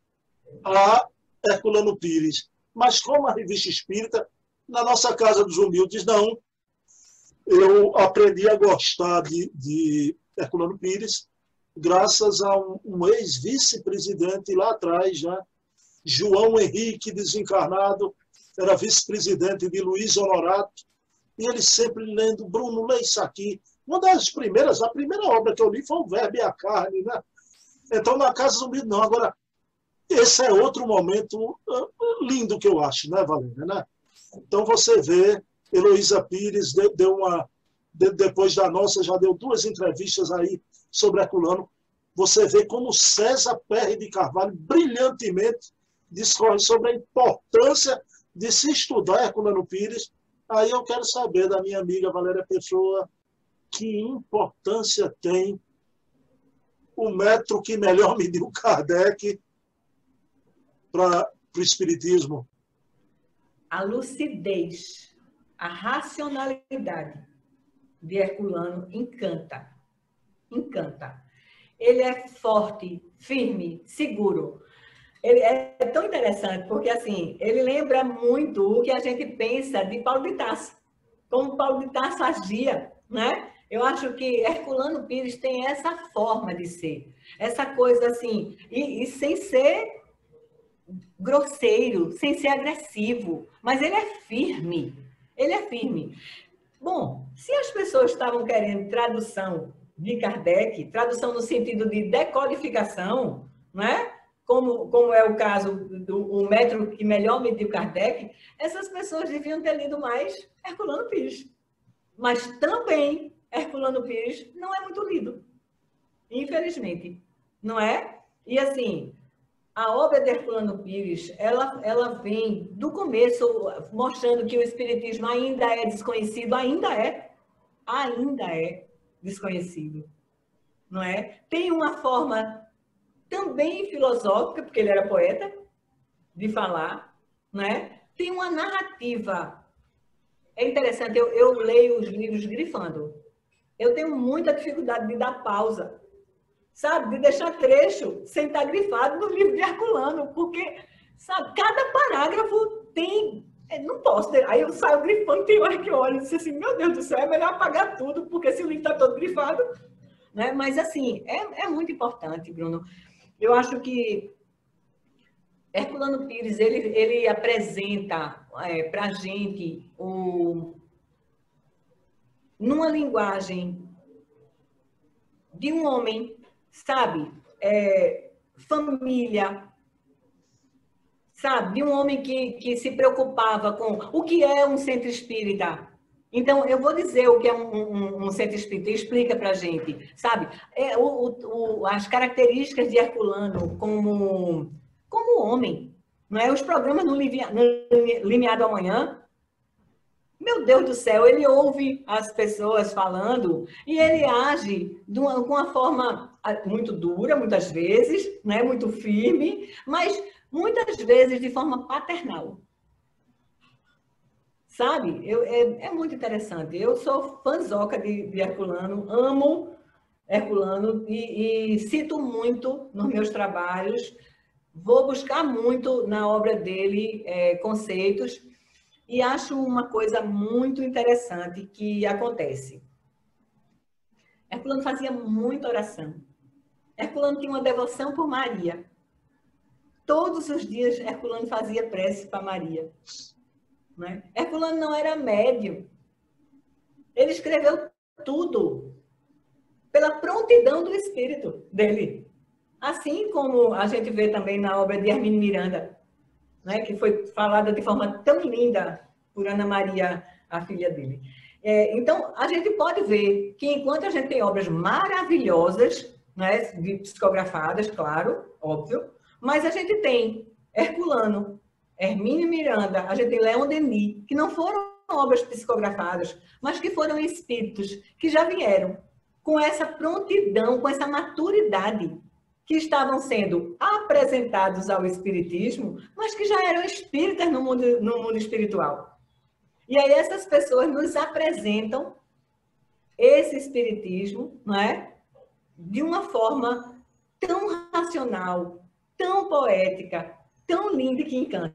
[SPEAKER 1] a Herculano Pires. Mas como a revista espírita, na nossa Casa dos Humildes, não. Eu aprendi a gostar de, de Herculano Pires, graças a um, um ex-vice-presidente lá atrás, já, João Henrique, desencarnado, era vice-presidente de Luiz Honorato, e ele sempre lendo, Bruno, lê isso aqui. Uma das primeiras, a primeira obra que eu li foi o Verbo e a Carne, né? Então, na Casa Zumbi, não. Agora, esse é outro momento ah, lindo que eu acho, né, Valéria? Né? Então, você vê, Heloísa Pires deu uma, depois da nossa, já deu duas entrevistas aí sobre Herculano. Você vê como César Perry de Carvalho, brilhantemente, discorre sobre a importância de se estudar Herculano Pires. Aí eu quero saber da minha amiga Valéria Pessoa que importância tem o metro que melhor [laughs] mediu Kardec para o Espiritismo?
[SPEAKER 2] A lucidez, a racionalidade de Herculano encanta. Encanta. Ele é forte, firme, seguro. Ele é tão interessante porque assim ele lembra muito o que a gente pensa de Paulo de Tarso, como Paulo de Tarso agia, né? Eu acho que Herculano Pires tem essa forma de ser, essa coisa assim, e, e sem ser grosseiro, sem ser agressivo, mas ele é firme. Ele é firme. Bom, se as pessoas estavam querendo tradução de Kardec, tradução no sentido de decodificação, né? como, como é o caso do o método que melhor mediu Kardec, essas pessoas deviam ter lido mais Herculano Pires. Mas também Herculano Pires não é muito lido, infelizmente, não é? E assim, a obra de Herculano Pires, ela, ela vem do começo mostrando que o Espiritismo ainda é desconhecido, ainda é, ainda é desconhecido, não é? Tem uma forma também filosófica, porque ele era poeta, de falar, né? Tem uma narrativa. É interessante, eu, eu leio os livros grifando. Eu tenho muita dificuldade de dar pausa sabe? De deixar trecho sem estar grifado no livro de Herculano, porque, sabe, cada parágrafo tem. É, não posso ter. Aí eu saio grifando, tem hora que olho e disse assim, meu Deus do céu, é melhor apagar tudo, porque se o livro está todo grifado. Né? Mas, assim, é, é muito importante, Bruno. Eu acho que Herculano Pires, ele, ele apresenta é, para a gente o, numa linguagem de um homem sabe? É, família, sabe? De um homem que, que se preocupava com o que é um centro espírita. Então, eu vou dizer o que é um, um, um centro espírita, explica para gente, sabe? É, o, o, as características de Herculano como, como homem, não é? Os programas no, no Limiado Amanhã meu Deus do céu, ele ouve as pessoas falando e ele age de uma, com uma forma ah, muito dura, muitas vezes, né? muito firme, mas muitas vezes de forma paternal. Sabe? Eu, é, é muito interessante. Eu sou fãzoca de, de Herculano, amo Herculano e, e cito muito nos meus trabalhos. Vou buscar muito na obra dele é, conceitos e acho uma coisa muito interessante que acontece. Herculano fazia muita oração. Herculano tinha uma devoção por Maria. Todos os dias Herculano fazia prece para Maria. Né? Herculano não era médio. Ele escreveu tudo pela prontidão do espírito dele. Assim como a gente vê também na obra de Hermínio Miranda né, que foi falada de forma tão linda por Ana Maria, a filha dele. É, então, a gente pode ver que enquanto a gente tem obras maravilhosas, né, psicografadas, claro, óbvio, mas a gente tem Herculano, Hermínio Miranda, a gente tem Leon Denis, que não foram obras psicografadas, mas que foram espíritos que já vieram com essa prontidão, com essa maturidade que estavam sendo apresentados ao espiritismo, mas que já eram espíritas no mundo, no mundo espiritual. E aí essas pessoas nos apresentam esse espiritismo, não é? De uma forma tão racional, tão poética, tão linda que encanta.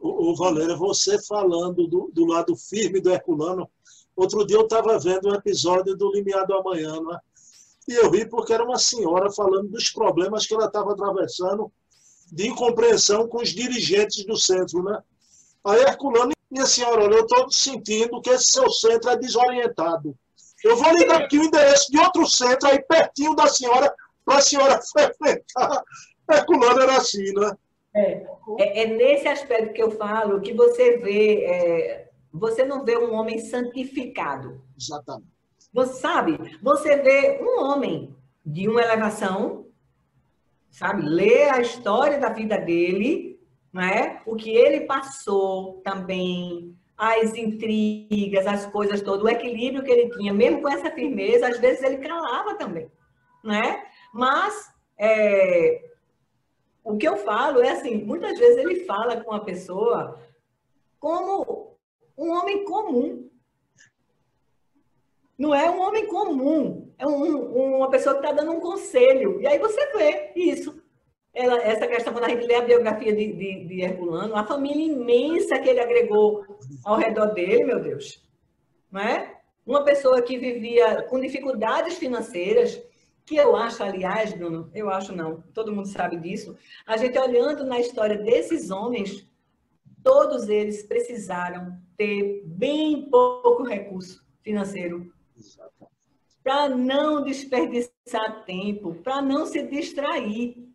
[SPEAKER 1] O, Valéria, você falando do, do lado firme do Herculano, Outro dia eu estava vendo um episódio do Limiar do Amanhã, né? E eu ri porque era uma senhora falando dos problemas que ela estava atravessando de incompreensão com os dirigentes do centro. Né? Aí Herculano, minha senhora, olha, eu estou sentindo que esse seu centro é desorientado. Eu vou lhe dar aqui o endereço de outro centro aí pertinho da senhora, para a senhora [laughs] frequentar. Herculano era assim, né?
[SPEAKER 2] É, é, é, nesse aspecto que eu falo que você vê, é, você não vê um homem santificado.
[SPEAKER 1] Exatamente.
[SPEAKER 2] Você sabe, você vê um homem de uma elevação, sabe, lê a história da vida dele, né? o que ele passou também, as intrigas, as coisas todas, o equilíbrio que ele tinha, mesmo com essa firmeza, às vezes ele calava também, né? Mas é, o que eu falo é assim, muitas vezes ele fala com a pessoa como um homem comum. Não é um homem comum, é um, uma pessoa que está dando um conselho. E aí você vê isso. Ela, essa questão, quando a gente lê a biografia de, de, de Herculano, a família imensa que ele agregou ao redor dele, meu Deus. Não é? Uma pessoa que vivia com dificuldades financeiras, que eu acho, aliás, Bruno, eu acho não, todo mundo sabe disso, a gente olhando na história desses homens, todos eles precisaram ter bem pouco recurso financeiro para não desperdiçar tempo, para não se distrair.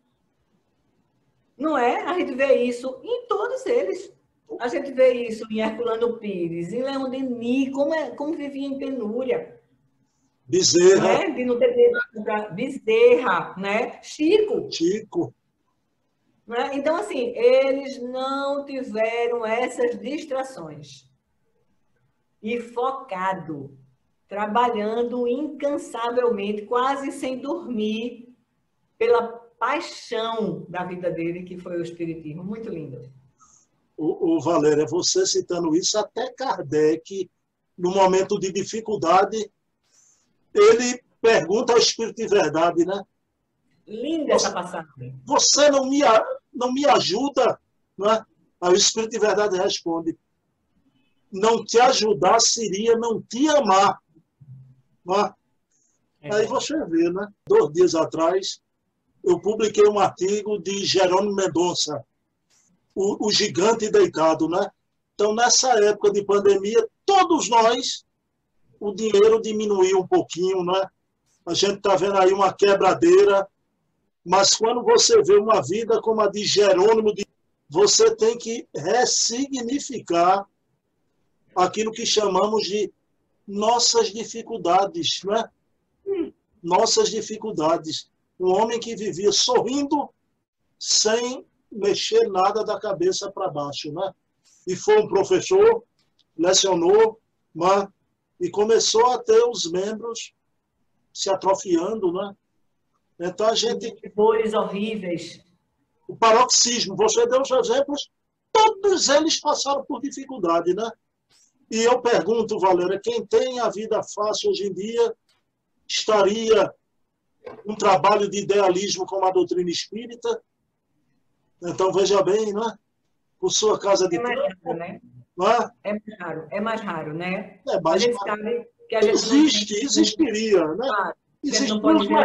[SPEAKER 2] Não é? A gente vê isso em todos eles. A gente vê isso em Herculano Pires, em Leão Denis, como, é, como vivia em penúria.
[SPEAKER 1] Bezerra.
[SPEAKER 2] Né? De não ter Bezerra, né? Chico.
[SPEAKER 1] Chico.
[SPEAKER 2] Né? Então, assim, eles não tiveram essas distrações. E focado, trabalhando incansavelmente, quase sem dormir, pela paixão da vida dele, que foi o Espiritismo. Muito lindo.
[SPEAKER 1] O, o Valéria, você citando isso, até Kardec, no momento de dificuldade, ele pergunta ao Espírito de Verdade, né?
[SPEAKER 2] Linda essa passagem.
[SPEAKER 1] Você não me, não me ajuda, né? Aí o Espírito de Verdade responde: Não te ajudar seria não te amar. Né? É. Aí você vê, né? Dois dias atrás, eu publiquei um artigo de Jerônimo Mendonça, o, o gigante deitado, né? Então, nessa época de pandemia, todos nós o dinheiro diminuiu um pouquinho, né? A gente está vendo aí uma quebradeira, mas quando você vê uma vida como a de Jerônimo, você tem que ressignificar aquilo que chamamos de nossas dificuldades, né? Nossas dificuldades. Um homem que vivia sorrindo sem mexer nada da cabeça para baixo, né? E foi um professor, lecionou, mas e começou a ter os membros se atrofiando, né? Então a gente.
[SPEAKER 2] Dores horríveis.
[SPEAKER 1] O paroxismo, você deu os exemplos, todos eles passaram por dificuldade, né? E eu pergunto, Valéria, quem tem a vida fácil hoje em dia estaria um trabalho de idealismo como a doutrina espírita? Então veja bem, né? Por sua casa de
[SPEAKER 2] é né? É? é mais raro, é mais raro, né?
[SPEAKER 1] É mais raro. Existe, tem... existiria, né? Claro, Existe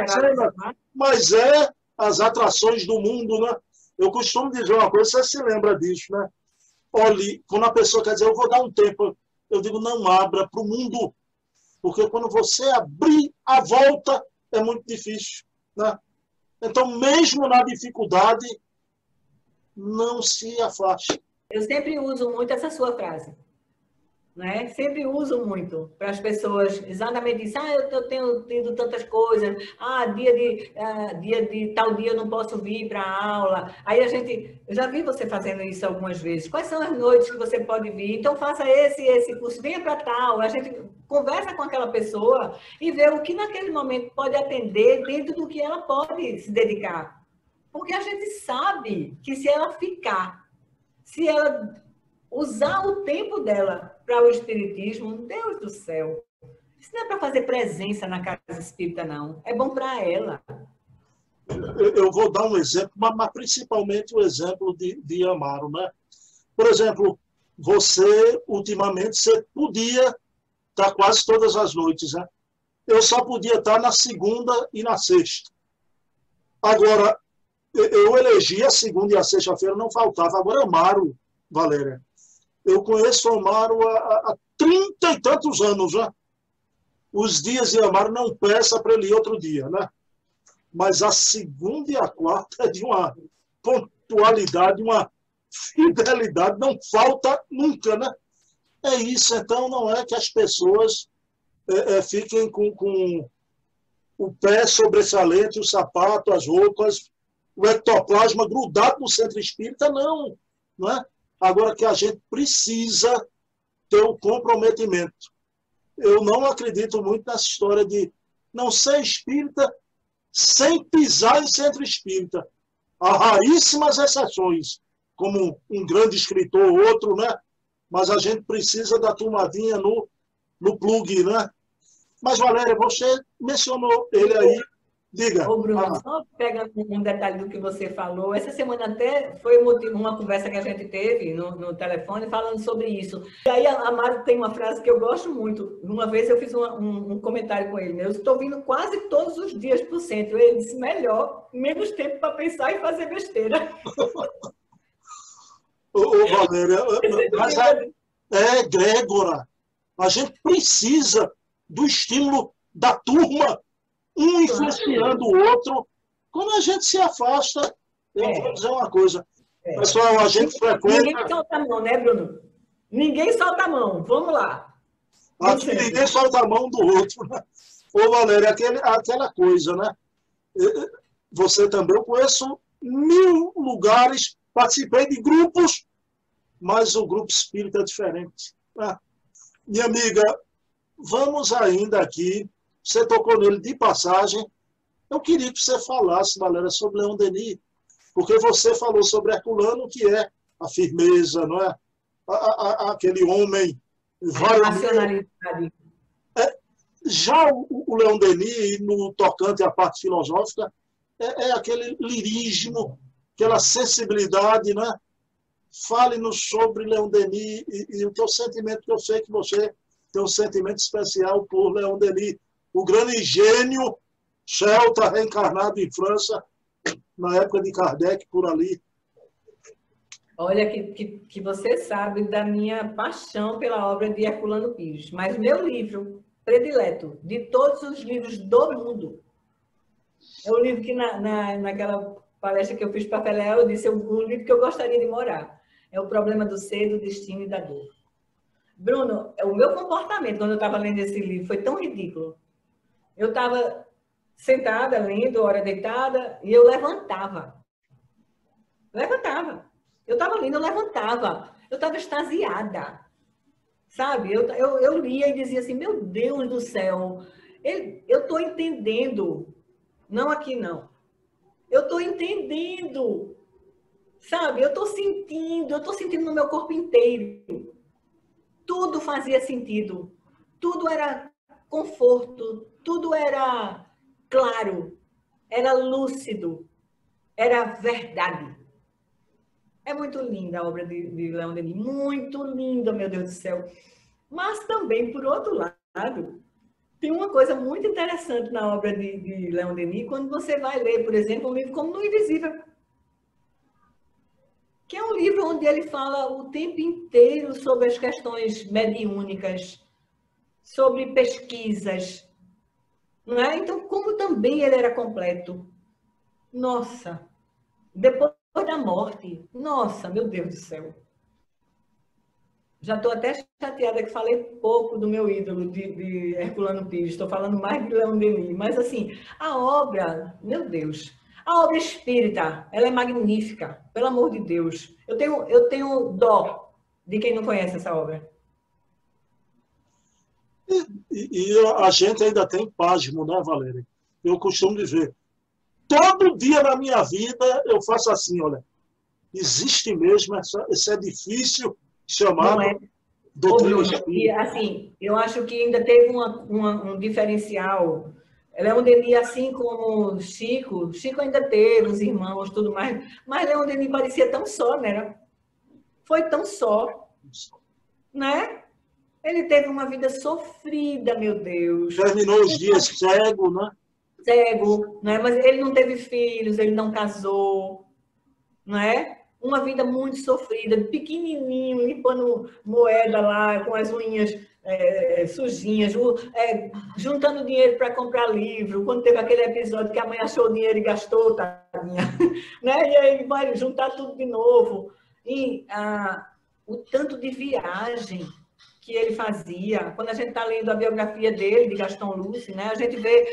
[SPEAKER 1] cena, mas é as atrações do mundo, né? Eu costumo dizer uma coisa, você se lembra disso, né? Olhe, quando a pessoa quer dizer, eu vou dar um tempo, eu digo, não abra para o mundo, porque quando você abrir a volta, é muito difícil, né? Então, mesmo na dificuldade, não se afaste.
[SPEAKER 2] Eu sempre uso muito essa sua frase. Né? Sempre uso muito para as pessoas exatamente isso. Ah, eu tenho tido tantas coisas. Ah, dia de, ah, dia de tal dia eu não posso vir para aula. Aí a gente, eu já vi você fazendo isso algumas vezes. Quais são as noites que você pode vir? Então faça esse esse curso, venha para tal. A gente conversa com aquela pessoa e vê o que naquele momento pode atender dentro do que ela pode se dedicar. Porque a gente sabe que se ela ficar se ela usar o tempo dela para o espiritismo, Deus do céu. Isso não é para fazer presença na casa espírita, não. É bom para ela.
[SPEAKER 1] Eu vou dar um exemplo, mas principalmente o exemplo de, de Amaro, né? Por exemplo, você, ultimamente, você podia está quase todas as noites, né? Eu só podia estar na segunda e na sexta. Agora, eu elegi a segunda e a sexta-feira, não faltava. Agora, Amaro, Valéria, eu conheço Amaro há trinta e tantos anos, né? Os dias de Amaro não peça para ele ir outro dia, né? Mas a segunda e a quarta é de uma pontualidade, uma fidelidade, não falta nunca, né? É isso, então não é que as pessoas é, é, fiquem com, com o pé sobressalente, o sapato, as roupas, o ectoplasma grudado no centro espírita, não. não é? Agora que a gente precisa ter o comprometimento. Eu não acredito muito nessa história de não ser espírita sem pisar em centro espírita. Há raríssimas exceções, como um grande escritor, outro, né? Mas a gente precisa da turmadinha no, no plug, né? Mas, Valéria, você mencionou ele aí Diga.
[SPEAKER 2] Ô, Bruno, ah. só pegando um detalhe do que você falou, essa semana até foi uma conversa que a gente teve no, no telefone falando sobre isso. E aí a Amaro tem uma frase que eu gosto muito. Uma vez eu fiz uma, um, um, comentário com ele, né? eu estou vindo quase todos os dias para o centro. Ele disse, melhor, menos tempo para pensar e fazer besteira. [laughs]
[SPEAKER 1] ô, ô, Valéria, [laughs] mas é, é, Grégora, a gente precisa do estímulo da turma um influenciando o outro. Quando a gente se afasta, eu é. vou dizer uma coisa. É. Pessoal, a gente frequenta.
[SPEAKER 2] Ninguém solta a mão, né, Bruno? Ninguém solta a mão. Vamos lá.
[SPEAKER 1] Aqui ninguém solta a mão do outro. Né? Ô, Valéria, aquele, aquela coisa, né? Você também, eu conheço mil lugares, participei de grupos, mas o grupo espírita é diferente. Né? Minha amiga, vamos ainda aqui você tocou nele de passagem. Eu queria que você falasse, Valéria, sobre Leão Denis, porque você falou sobre Herculano, que é a firmeza, não é? A, a, aquele homem.
[SPEAKER 2] Racionalidade.
[SPEAKER 1] É, já o, o Leão Denis, no tocante à parte filosófica, é, é aquele lirismo, aquela sensibilidade, né? Fale-nos sobre Leão Denis e, e, o teu sentimento, que eu sei que você tem um sentimento especial por Leão Denis o grande gênio Celta reencarnado em França, na época de Kardec, por ali.
[SPEAKER 2] Olha, que, que, que você sabe da minha paixão pela obra de Herculano Pires, mas meu livro predileto, de todos os livros do mundo, é o livro que na, na, naquela palestra que eu fiz para Pelé, eu disse, é o, livro que eu gostaria de morar. É o problema do ser, do destino e da dor. Bruno, o meu comportamento quando eu estava lendo esse livro foi tão ridículo eu estava sentada, lendo, hora deitada, e eu levantava. Levantava. Eu estava lendo, eu levantava. Eu estava extasiada. Sabe? Eu, eu, eu lia e dizia assim: Meu Deus do céu, eu estou entendendo. Não aqui, não. Eu estou entendendo. Sabe? Eu estou sentindo, eu estou sentindo no meu corpo inteiro. Tudo fazia sentido. Tudo era conforto, tudo era claro, era lúcido, era verdade. É muito linda a obra de, de Denis, muito linda, meu Deus do céu. Mas também, por outro lado, tem uma coisa muito interessante na obra de, de Denis, quando você vai ler, por exemplo, um livro como No Invisível, que é um livro onde ele fala o tempo inteiro sobre as questões mediúnicas, sobre pesquisas. Não é? Então, como também ele era completo. Nossa, depois da morte, nossa, meu Deus do céu. Já estou até chateada que falei pouco do meu ídolo de, de Herculano Pires, estou falando mais de Leão Denis, mas assim, a obra, meu Deus, a obra espírita, ela é magnífica, pelo amor de Deus. Eu tenho, eu tenho dó de quem não conhece essa obra.
[SPEAKER 1] E, e, a gente ainda tem pasmo, né, Valéria? Eu costumo dizer, todo dia na minha vida eu faço assim, olha, existe mesmo essa, esse edifício chamado
[SPEAKER 2] é. doutrina espírita. Assim, eu acho que ainda teve uma, uma, um diferencial. Leon Denis, assim como Chico, Chico ainda teve os irmãos, tudo mais, mas Leon Denis parecia tão só, né? Foi tão só, né? Ele teve uma vida sofrida, meu Deus.
[SPEAKER 1] Terminou os dias cego, né?
[SPEAKER 2] Cego, né? Mas ele não teve filhos, ele não casou, não é? Uma vida muito sofrida, pequenininho, limpando moeda lá com as unhas é, sujinhas, é, juntando dinheiro para comprar livro, quando teve aquele episódio que a mãe achou o dinheiro e gastou, tadinha, [laughs] né? E aí vai juntar tudo de novo. E ah, o tanto de viagem que ele fazia, quando a gente está lendo a biografia dele, de Gaston Luce, né? A gente vê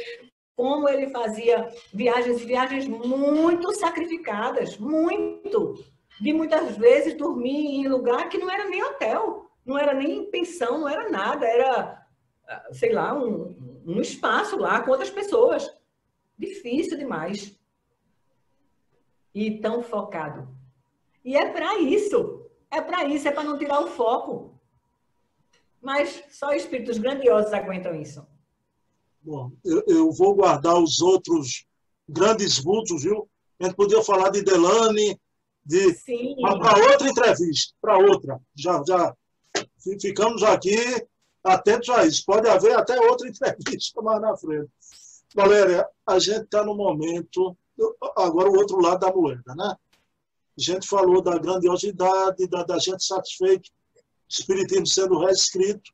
[SPEAKER 2] como ele fazia viagens, viagens muito sacrificadas, muito. De muitas vezes dormir em lugar que não era nem hotel não era nem pensão, não era nada, era, sei lá, um, um espaço lá com outras pessoas. Difícil demais. E tão focado. E é para isso. É para isso, é para não tirar o foco. Mas só espíritos grandiosos aguentam isso.
[SPEAKER 1] Bom, eu, eu vou guardar os outros grandes vultos, viu? A gente podia falar de Delane, de para outra entrevista, para outra. Já, já ficamos aqui atentos a isso. Pode haver até outra [laughs] entrevista mais na frente. Valéria, a gente está no momento, agora o outro lado da moeda, né? A gente falou da grandiosidade, da, da gente satisfeito, Espiritismo sendo reescrito,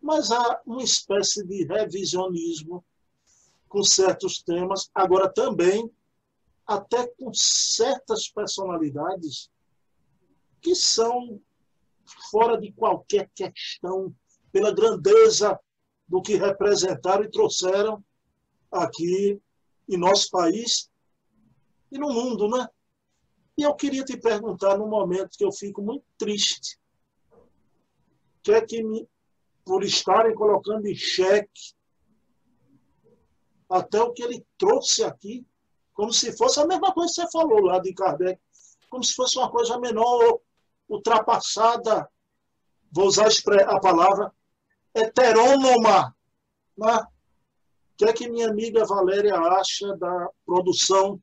[SPEAKER 1] mas há uma espécie de revisionismo com certos temas, agora também até com certas personalidades que são fora de qualquer questão, pela grandeza do que representaram e trouxeram aqui em nosso país e no mundo, né? E eu queria te perguntar no momento que eu fico muito triste, que é que me, por estarem colocando em xeque até o que ele trouxe aqui, como se fosse a mesma coisa que você falou lá de Kardec, como se fosse uma coisa menor, ultrapassada, vou usar a palavra, heterônoma. Né? O que é que minha amiga Valéria acha da produção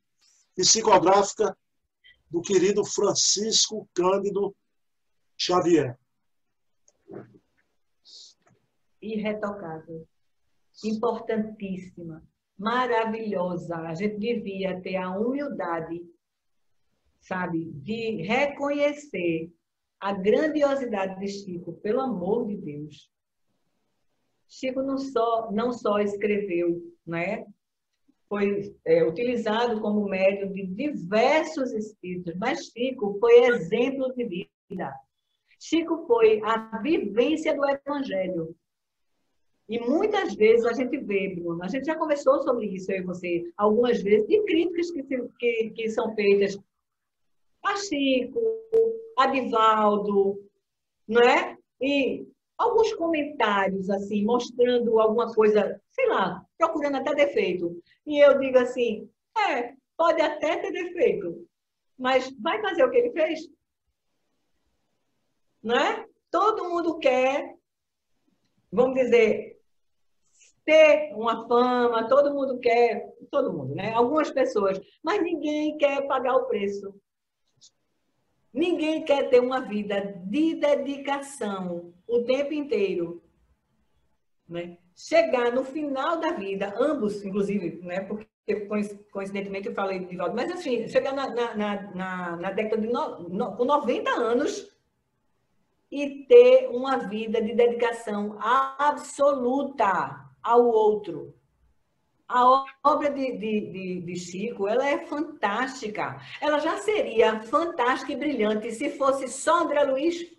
[SPEAKER 1] psicográfica do querido Francisco Cândido Xavier?
[SPEAKER 2] Irretocável, importantíssima, maravilhosa. A gente devia ter a humildade sabe, de reconhecer a grandiosidade de Chico, pelo amor de Deus. Chico não só, não só escreveu, né? foi é, utilizado como médium de diversos espíritos, mas Chico foi exemplo de vida. Chico foi a vivência do Evangelho. E muitas vezes a gente vê, Bruno, a gente já conversou sobre isso, e você, algumas vezes, de críticas que, que, que são feitas a Chico, a Divaldo, não é? E alguns comentários, assim, mostrando alguma coisa, sei lá, procurando até defeito. E eu digo assim, é, pode até ter defeito, mas vai fazer o que ele fez? Não é? Todo mundo quer, vamos dizer, ter uma fama, todo mundo quer, todo mundo, né? Algumas pessoas, mas ninguém quer pagar o preço. Ninguém quer ter uma vida de dedicação o tempo inteiro. Né? Chegar no final da vida, ambos, inclusive, né? porque coincidentemente eu falei de volta, mas assim, chegar na, na, na, na década de no, no, com 90 anos e ter uma vida de dedicação absoluta ao outro. A obra de, de, de, de, Chico, ela é fantástica. Ela já seria fantástica e brilhante se fosse só André Luiz.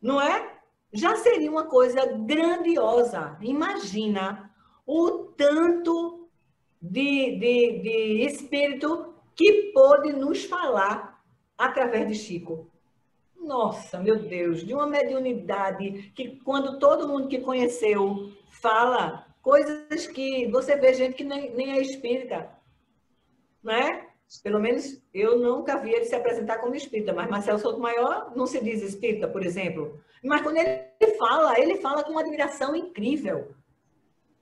[SPEAKER 2] Não é? Já seria uma coisa grandiosa. Imagina o tanto de, de, de espírito que pôde nos falar através de Chico. Nossa, meu Deus, de uma mediunidade que quando todo mundo que conheceu fala coisas que você vê gente que nem, nem é espírita, não é? Pelo menos eu nunca vi ele se apresentar como espírita, mas Marcelo Souto Maior não se diz espírita, por exemplo. Mas quando ele fala, ele fala com uma admiração incrível.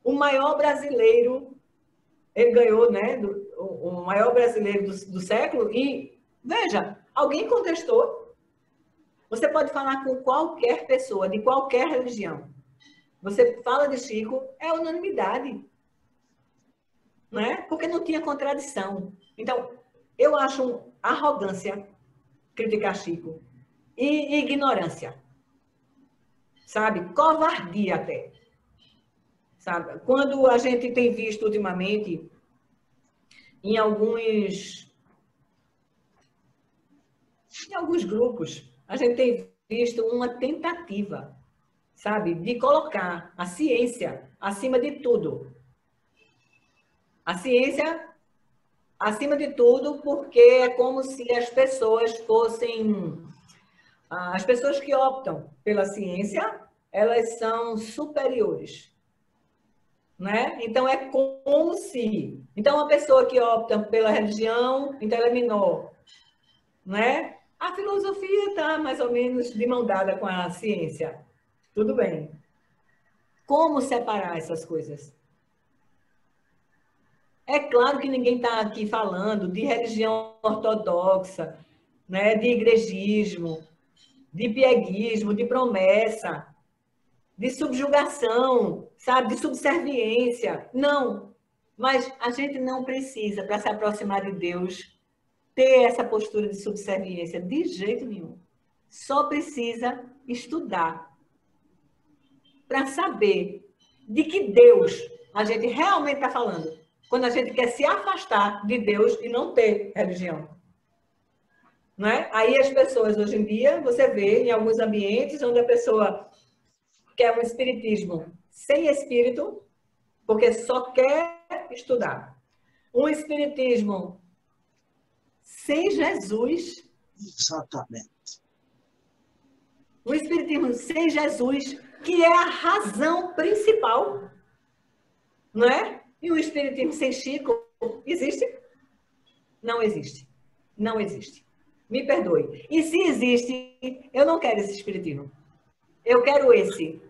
[SPEAKER 2] O maior brasileiro, ele ganhou, né? Do, o maior brasileiro do, do século, e veja, alguém contestou. Você pode falar com qualquer pessoa, de qualquer religião. Você fala de Chico, é unanimidade. Não é? Porque não tinha contradição. Então, eu acho arrogância criticar Chico e ignorância. Sabe? Covardia até. Sabe? Quando a gente tem visto ultimamente em alguns em alguns grupos, a gente tem visto uma tentativa, sabe, de colocar a ciência acima de tudo. A ciência acima de tudo, porque é como se as pessoas fossem as pessoas que optam pela ciência, elas são superiores. Né? Então é como se, então uma pessoa que opta pela religião, então ela é menor, né? A filosofia está mais ou menos de mão dada com a ciência. Tudo bem. Como separar essas coisas? É claro que ninguém está aqui falando de religião ortodoxa, né, de igrejismo, de pieguismo, de promessa, de subjugação, sabe, de subserviência. Não. Mas a gente não precisa, para se aproximar de Deus, ter essa postura de subserviência de jeito nenhum. Só precisa estudar para saber de que Deus a gente realmente está falando. Quando a gente quer se afastar de Deus e não ter religião. Não é? Aí as pessoas, hoje em dia, você vê em alguns ambientes onde a pessoa quer um espiritismo sem espírito, porque só quer estudar. Um espiritismo sem Jesus.
[SPEAKER 1] Exatamente.
[SPEAKER 2] O Espiritismo sem Jesus, que é a razão principal, não é? E o Espiritismo sem Chico, existe? Não existe. Não existe. Me perdoe. E se existe, eu não quero esse Espiritismo. Eu quero esse.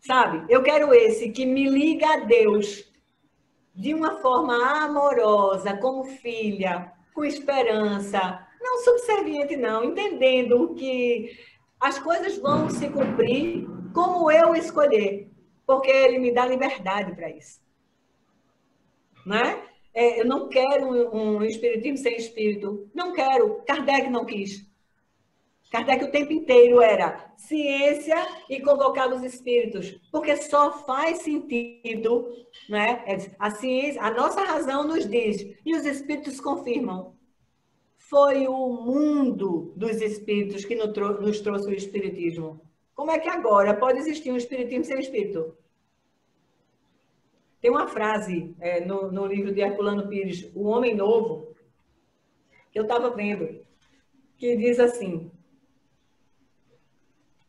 [SPEAKER 2] Sabe? Eu quero esse que me liga a Deus de uma forma amorosa, como filha, com esperança, não subserviente, não, entendendo que as coisas vão se cumprir como eu escolher, porque ele me dá liberdade para isso. Né? É, eu não quero um, um espiritismo sem espírito, não quero. Kardec não quis. Kardec o tempo inteiro era ciência e convocar os espíritos, porque só faz sentido, né? A ciência, a nossa razão nos diz e os espíritos confirmam. Foi o mundo dos espíritos que nos trouxe o espiritismo. Como é que agora pode existir um espiritismo sem espírito? Tem uma frase é, no, no livro de Herculano Pires, O Homem Novo, que eu estava vendo, que diz assim: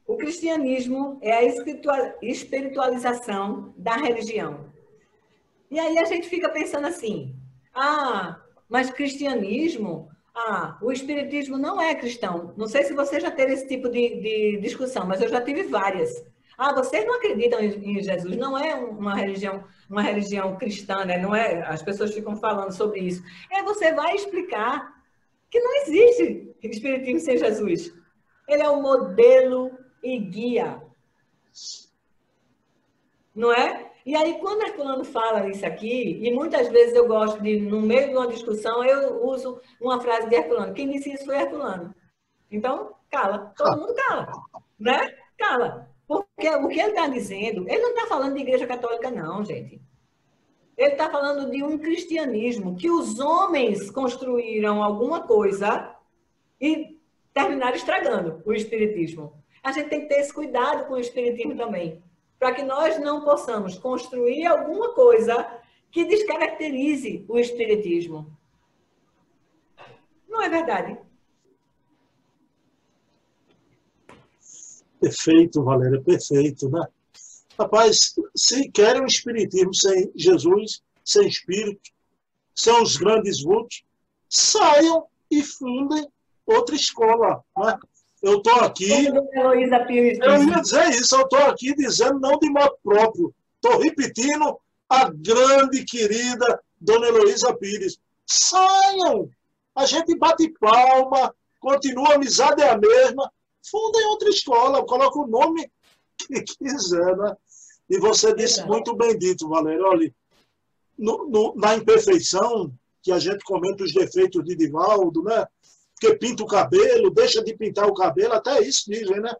[SPEAKER 2] o cristianismo é a espiritualização da religião. E aí a gente fica pensando assim: ah, mas cristianismo, ah, o espiritismo não é cristão. Não sei se você já teve esse tipo de, de discussão, mas eu já tive várias. Ah, vocês não acreditam em, Jesus? Não é uma religião, uma religião cristã, né? Não é? As pessoas ficam falando sobre isso. É você vai explicar que não existe espiritismo sem Jesus. Ele é o modelo e guia. Não é? E aí, quando Herculano fala isso aqui, e muitas vezes eu gosto de, no meio de uma discussão, eu uso uma frase de Herculano. Quem disse isso foi Herculano. Então, cala. Todo mundo cala. Né? Cala. Porque o que ele está dizendo, ele não está falando de igreja católica, não, gente. Ele está falando de um cristianismo que os homens construíram alguma coisa e terminaram estragando o espiritismo a gente tem que ter esse cuidado com o espiritismo também, para que nós não possamos construir alguma coisa que descaracterize o espiritismo. Não é verdade?
[SPEAKER 1] Perfeito, Valéria, perfeito, né? Rapaz, se querem um espiritismo sem Jesus, sem espírito, sem os grandes vultos, saiam e fundem outra escola. Né? Eu estou aqui. Eu ia dizer isso, eu estou aqui dizendo não de modo próprio. Estou repetindo a grande querida Dona Heloísa Pires. Saiam! A gente bate palma, continua, a amizade é a mesma. fundem outra escola, coloca o nome que quiser, né? E você disse muito bem dito, Valério, olha, no, no, na imperfeição, que a gente comenta os defeitos de Divaldo, né? Porque pinta o cabelo, deixa de pintar o cabelo, até isso dizem, né?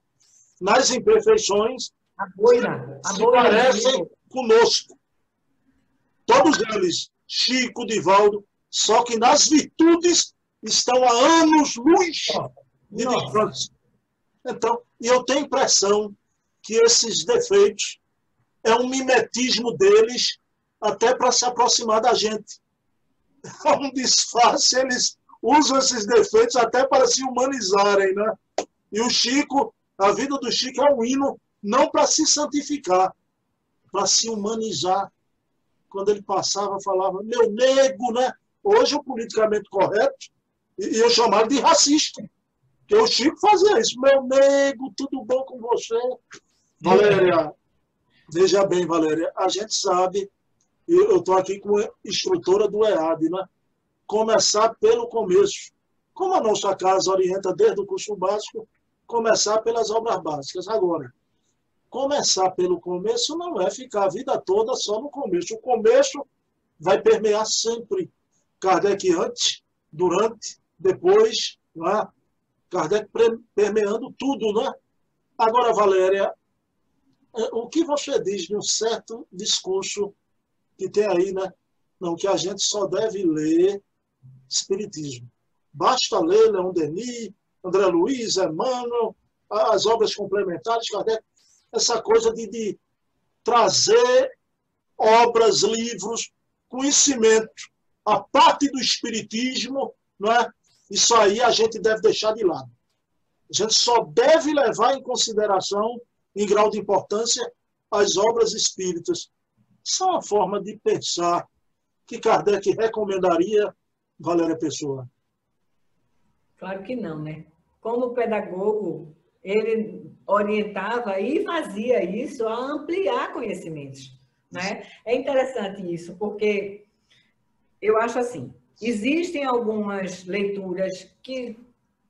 [SPEAKER 1] Nas imperfeições,
[SPEAKER 2] a boina,
[SPEAKER 1] a se boina parecem conosco. Todos eles, Chico, Divaldo, só que nas virtudes estão há anos luz de distância. Então, e eu tenho a impressão que esses defeitos é um mimetismo deles até para se aproximar da gente. [laughs] É um disfarce, eles usam esses defeitos até para se humanizarem, né? E o Chico, a vida do Chico é um hino não para se santificar, para se humanizar. Quando ele passava, falava, meu nego, né? Hoje o politicamente correto, e eu chamava de racista. Porque o Chico fazia isso. Meu nego, tudo bom com você? Valéria, veja bem, Valéria, a gente sabe, eu estou aqui com a instrutora do EAD, né? Começar pelo começo. Como a nossa casa orienta desde o curso básico, começar pelas obras básicas. Agora, começar pelo começo não é ficar a vida toda só no começo. O começo vai permear sempre. Kardec antes, durante, depois, né? Kardec permeando tudo, né? Agora, Valéria, é, o que você diz de um certo discurso que tem aí, né? Não, que a gente só deve ler Espiritismo. Basta ler Leon Denis, André Luiz, Emmanuel, as obras complementares, Kardec essa coisa de, de trazer obras, livros, conhecimento, a parte do espiritismo, não é? Isso aí a gente deve deixar de lado. A gente só deve levar em consideração, em grau de importância, as obras espíritas. Isso é uma forma de pensar que Kardec recomendaria, Valéria Pessoa.
[SPEAKER 2] Claro que não, né? Como pedagogo, ele orientava e fazia isso a ampliar conhecimentos. Né? É interessante isso, porque eu acho assim, existem algumas leituras que,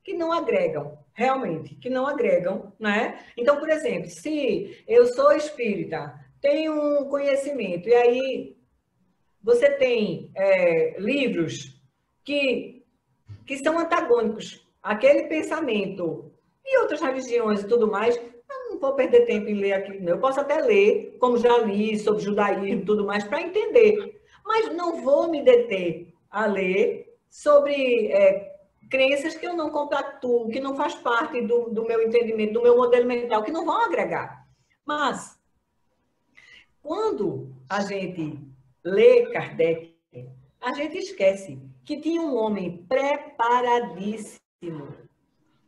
[SPEAKER 2] que não agregam, realmente, que não agregam, né? Então, por exemplo, se eu sou espírita, tenho um conhecimento, e aí você tem é, livros que, que são antagônicos aquele pensamento e outras religiões e tudo mais, eu não vou perder tempo em ler aquilo, não. Eu posso até ler, como já li, sobre judaísmo e tudo mais, para entender. Mas não vou me deter a ler sobre é, crenças que eu não compactuo, que não faz parte do, do meu entendimento, do meu modelo mental, que não vão agregar. Mas, quando a gente lê Kardec, a gente esquece que tinha um homem preparadíssimo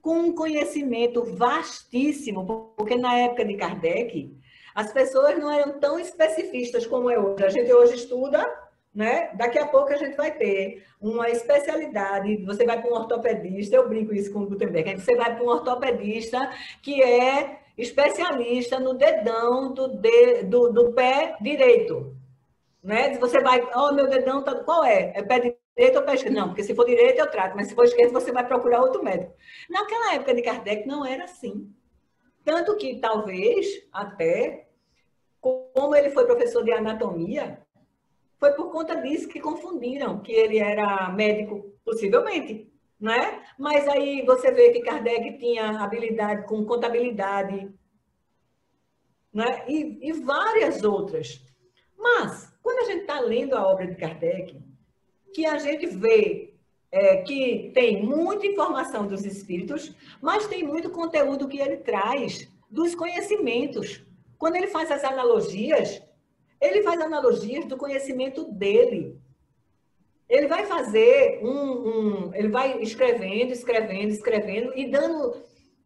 [SPEAKER 2] com um conhecimento vastíssimo, porque na época de Kardec, as pessoas não eram tão especificistas como é hoje. A gente hoje estuda, né? Daqui a pouco a gente vai ter uma especialidade. Você vai para um ortopedista, eu brinco isso com o Gutenberg, você vai para um ortopedista que é especialista no dedão do, de, do, do pé direito. Né? Você vai, oh, meu dedão, tá, qual é? É pé direito ou pé esquerdo? Não, porque se for direito eu trato, mas se for esquerdo você vai procurar outro médico. Naquela época de Kardec não era assim. Tanto que talvez até, como ele foi professor de anatomia, foi por conta disso que confundiram que ele era médico, possivelmente, né? Mas aí você vê que Kardec tinha habilidade com contabilidade, né? E, e várias outras. Mas, quando a gente está lendo a obra de Kardec, que a gente vê é, que tem muita informação dos espíritos, mas tem muito conteúdo que ele traz dos conhecimentos. Quando ele faz as analogias, ele faz analogias do conhecimento dele. Ele vai fazer um, um ele vai escrevendo, escrevendo, escrevendo e dando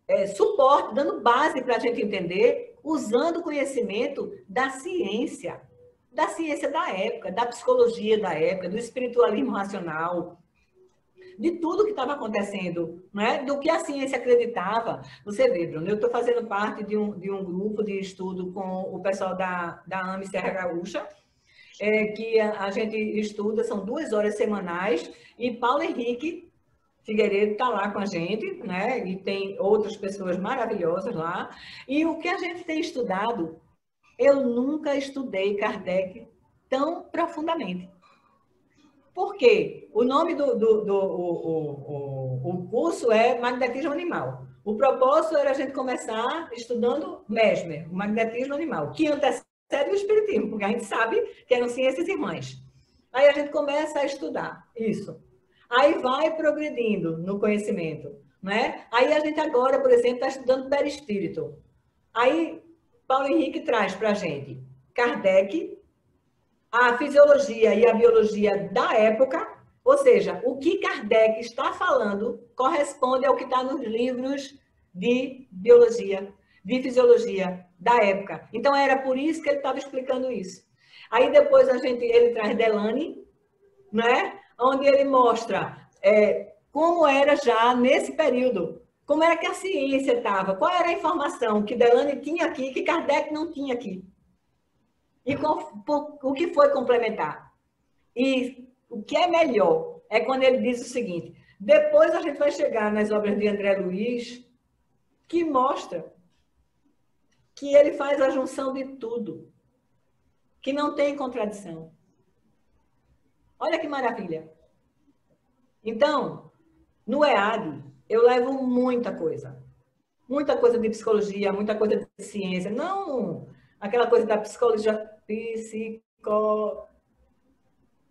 [SPEAKER 2] é, suporte, dando base para a gente entender, usando o conhecimento da ciência da ciência da época, da psicologia da época, do espiritualismo racional, de tudo que estava acontecendo, né? do que a ciência acreditava. Você vê, Bruno, eu estou fazendo parte de um, de um grupo de estudo com o pessoal da, da AME Serra Gaúcha, é, que a, a, gente estuda, são duas horas semanais, e Paulo Henrique Figueiredo está lá com a gente, né? E tem outras pessoas maravilhosas lá. E o que a gente tem estudado, eu nunca estudei Kardec tão profundamente. Por quê? O nome do, do, do o, o, o curso é Magnetismo Animal. O propósito era a gente começar estudando Mesmer, o magnetismo animal, que antecede o espiritismo, porque a gente sabe que eram ciências irmãs. Aí a gente começa a estudar isso. Aí vai progredindo no conhecimento, né? Aí a gente agora, por exemplo, está estudando perispírito. Aí Paulo Henrique traz para a gente Kardec, a fisiologia e a biologia da época, ou seja, o que Kardec está falando corresponde ao que está nos livros de biologia, de fisiologia da época. Então era por isso que ele estava explicando isso. Aí depois a gente ele traz Delane, né? onde ele mostra é, como era já nesse período, como era que a ciência estava, qual era a informação que Delane tinha aqui que Kardec não tinha aqui. E com, por, o que foi complementar. E o que é melhor é quando ele diz o seguinte: depois a gente vai chegar nas obras de André Luiz, que mostra que ele faz a junção de tudo, que não tem contradição. Olha que maravilha. Então, no EAD, eu levo muita coisa. Muita coisa de psicologia, muita coisa de ciência. Não aquela coisa da psicologia, psico,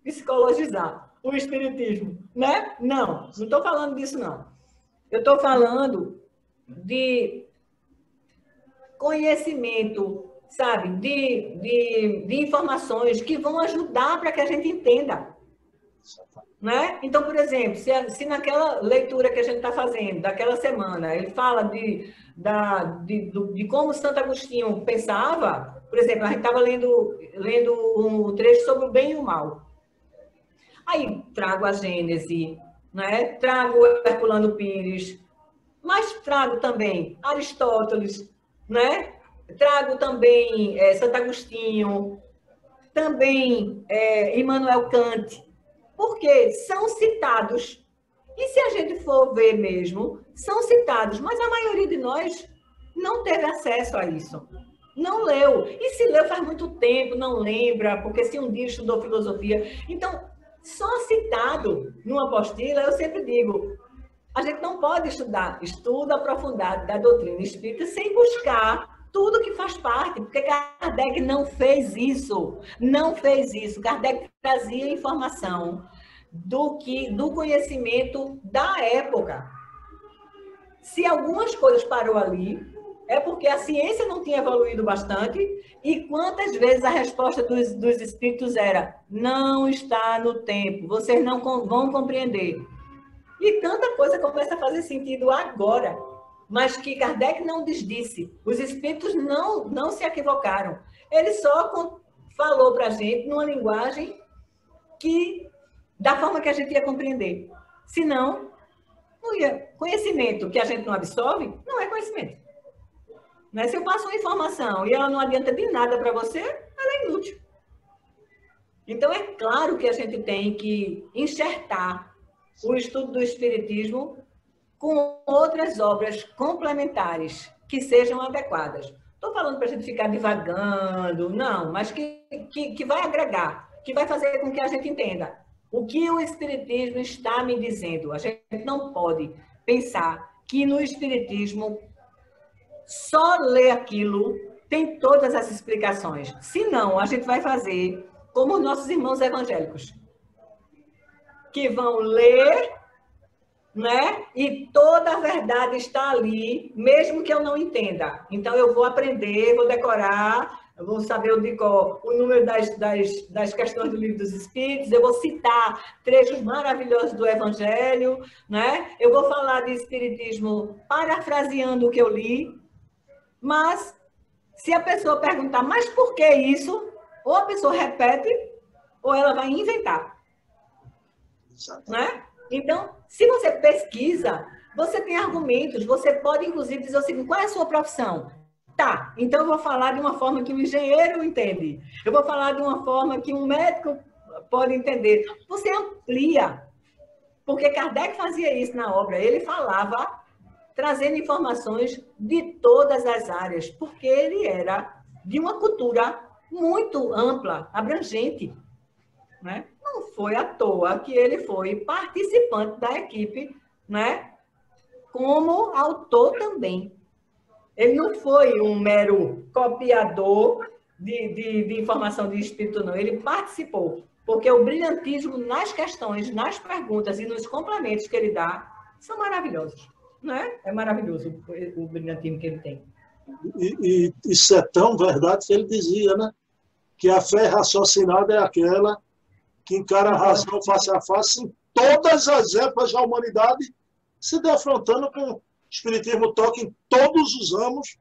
[SPEAKER 2] psicologizar o espiritismo, né? Não, não estou falando disso, não. Eu estou falando de conhecimento, sabe, de, de, de informações que vão ajudar para que a gente entenda. Né? Então, por exemplo, se, se naquela leitura que a gente está fazendo, daquela semana, ele fala de, da, de, de como Santo Agostinho pensava, por exemplo, a gente estava lendo, lendo um trecho sobre o bem e o mal. Aí trago a Gênese, né? trago Herculano Pires, mas trago também Aristóteles, né? trago também é, Santo Agostinho, também é, Immanuel Kant, porque são citados. E se a gente for ver mesmo, são citados, mas a maioria de nós não teve acesso a isso. Não leu. E se leu faz muito tempo, não lembra, porque se um dia estudou filosofia. Então, só citado numa apostila, eu sempre digo, a gente não pode estudar estudo aprofundado da doutrina espírita sem buscar tudo que faz parte, porque Kardec não fez isso, não fez isso. Kardec trazia informação do que do conhecimento da época. Se algumas coisas parou ali, é porque a ciência não tinha evoluído bastante e quantas vezes a resposta dos, dos espíritos era não está no tempo, vocês não vão compreender. E tanta coisa começa a fazer sentido agora mas que Kardec não desdisse. Os espíritos não, não se equivocaram. Ele só falou para a gente numa linguagem que da forma que a gente ia compreender. Senão, não ia. Conhecimento que a gente não absorve, não é conhecimento. Né? Se eu passo uma informação e ela não adianta de nada para você, ela é inútil. Então, é claro que a gente tem que enxertar o estudo do Espiritismo com outras obras complementares que sejam adequadas. Estou falando para a gente ficar divagando, não, mas que, que, que vai agregar, que vai fazer com que a gente entenda o que o Espiritismo está me dizendo. A gente não pode pensar que no Espiritismo só ler aquilo tem todas as explicações. Se não, a gente vai fazer como os nossos irmãos evangélicos, que vão ler né? E toda a verdade está ali, mesmo que eu não entenda. Então, eu vou aprender, vou decorar, vou saber o, número das, das, das questões do livro dos Espíritos, eu vou citar trechos maravilhosos do Evangelho, né? Eu vou falar de Espiritismo parafraseando o que eu li, mas se a pessoa perguntar, mas por que isso? Ou a pessoa repete, ou ela vai inventar. Né? Então, se você pesquisa, você tem argumentos, você pode, inclusive, dizer o seguinte: qual é a sua profissão? Tá, então eu vou falar de uma forma que um engenheiro entende. Eu vou falar de uma forma que um médico pode entender. Você amplia. Porque Kardec fazia isso na obra. Ele falava trazendo informações de todas as áreas, porque ele era de uma cultura muito ampla, abrangente. Né? Não foi à toa que ele foi participante da equipe, né? como autor também. Ele não foi um mero copiador de, de, de informação de espírito, não. Ele participou, porque o brilhantismo nas questões, nas perguntas e nos complementos que ele dá são maravilhosos. Não é? É maravilhoso o, o brilhantismo que ele tem.
[SPEAKER 1] E, e, isso é tão verdade que ele dizia, né? Que a fé raciocinada é aquela que encara a razão face a face em todas as épocas da humanidade, se defrontando com o Espiritismo toca em todos os ramos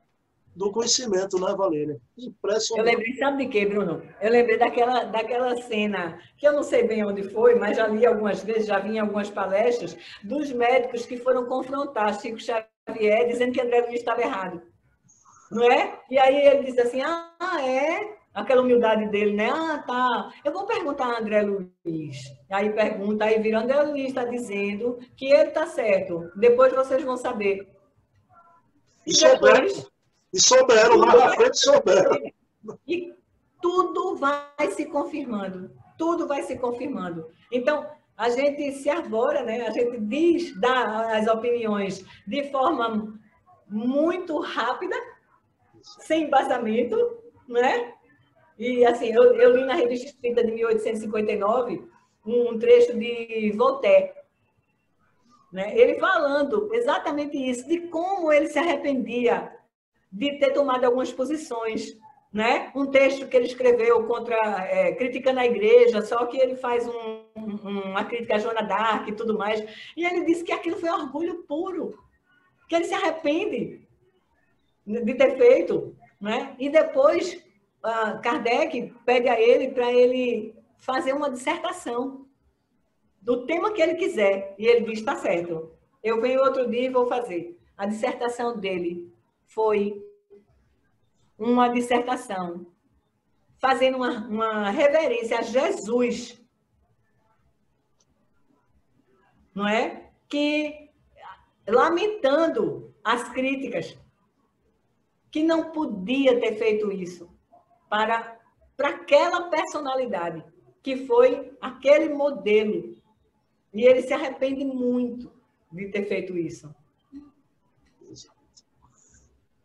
[SPEAKER 1] do conhecimento, né, Valéria?
[SPEAKER 2] Impressionante. Eu lembrei, sabe de quê, Bruno? Eu lembrei daquela, daquela cena, que eu não sei bem onde foi, mas já li algumas vezes, já vi em algumas palestras, dos médicos que foram confrontar Chico Xavier dizendo que André Luiz estava errado. Não é? E aí ele disse assim, ah, é? Aquela humildade dele, né? Ah, tá. Eu vou perguntar a André Luiz. Aí pergunta, aí vira, André Luiz está dizendo que ele está certo. Depois vocês vão saber.
[SPEAKER 1] E, e depois... E souberam, lá na frente souberam.
[SPEAKER 2] E tudo vai se confirmando. Tudo vai se confirmando. Então, a gente se arvora, né? a gente diz, dá as opiniões de forma muito rápida, sem embasamento, né? E assim, eu, eu li na revista Espírita de 1859 um trecho de Voltaire, né? ele falando exatamente isso, de como ele se arrependia de ter tomado algumas posições. Né? Um texto que ele escreveu contra, é, criticando a igreja, só que ele faz um, um, uma crítica a Joana Dark e tudo mais. E ele disse que aquilo foi orgulho puro, que ele se arrepende de ter feito. Né? E depois, Kardec pede a ele para ele fazer uma dissertação do tema que ele quiser. E ele diz: está certo, eu venho outro dia e vou fazer. A dissertação dele foi uma dissertação fazendo uma, uma reverência a Jesus, não é? Que lamentando as críticas, que não podia ter feito isso para, para aquela personalidade, que foi aquele modelo. E ele se arrepende muito de ter feito isso.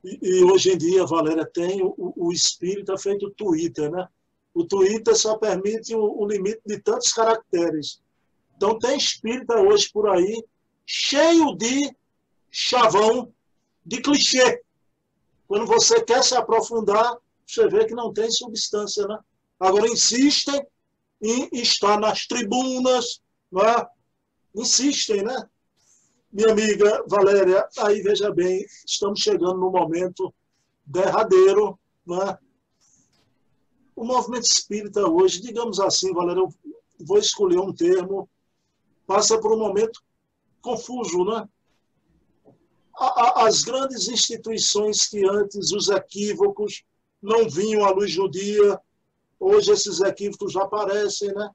[SPEAKER 1] E, e, hoje em dia, Valéria, tem o, o espírita feito Twitter, né? O Twitter só permite o, o limite de tantos caracteres. Então, tem espírita hoje por aí cheio de chavão, de clichê. Quando você quer se aprofundar, você vê que não tem substância, né? Agora, insistem em estar nas tribunas, né? insistem, né? Minha amiga Valéria, aí veja bem, estamos chegando no momento derradeiro. Né? O movimento espírita hoje, digamos assim, Valéria, eu vou escolher um termo, passa por um momento confuso, né? As grandes instituições que antes os equívocos não vinham à luz do dia, hoje esses equívocos já aparecem, né?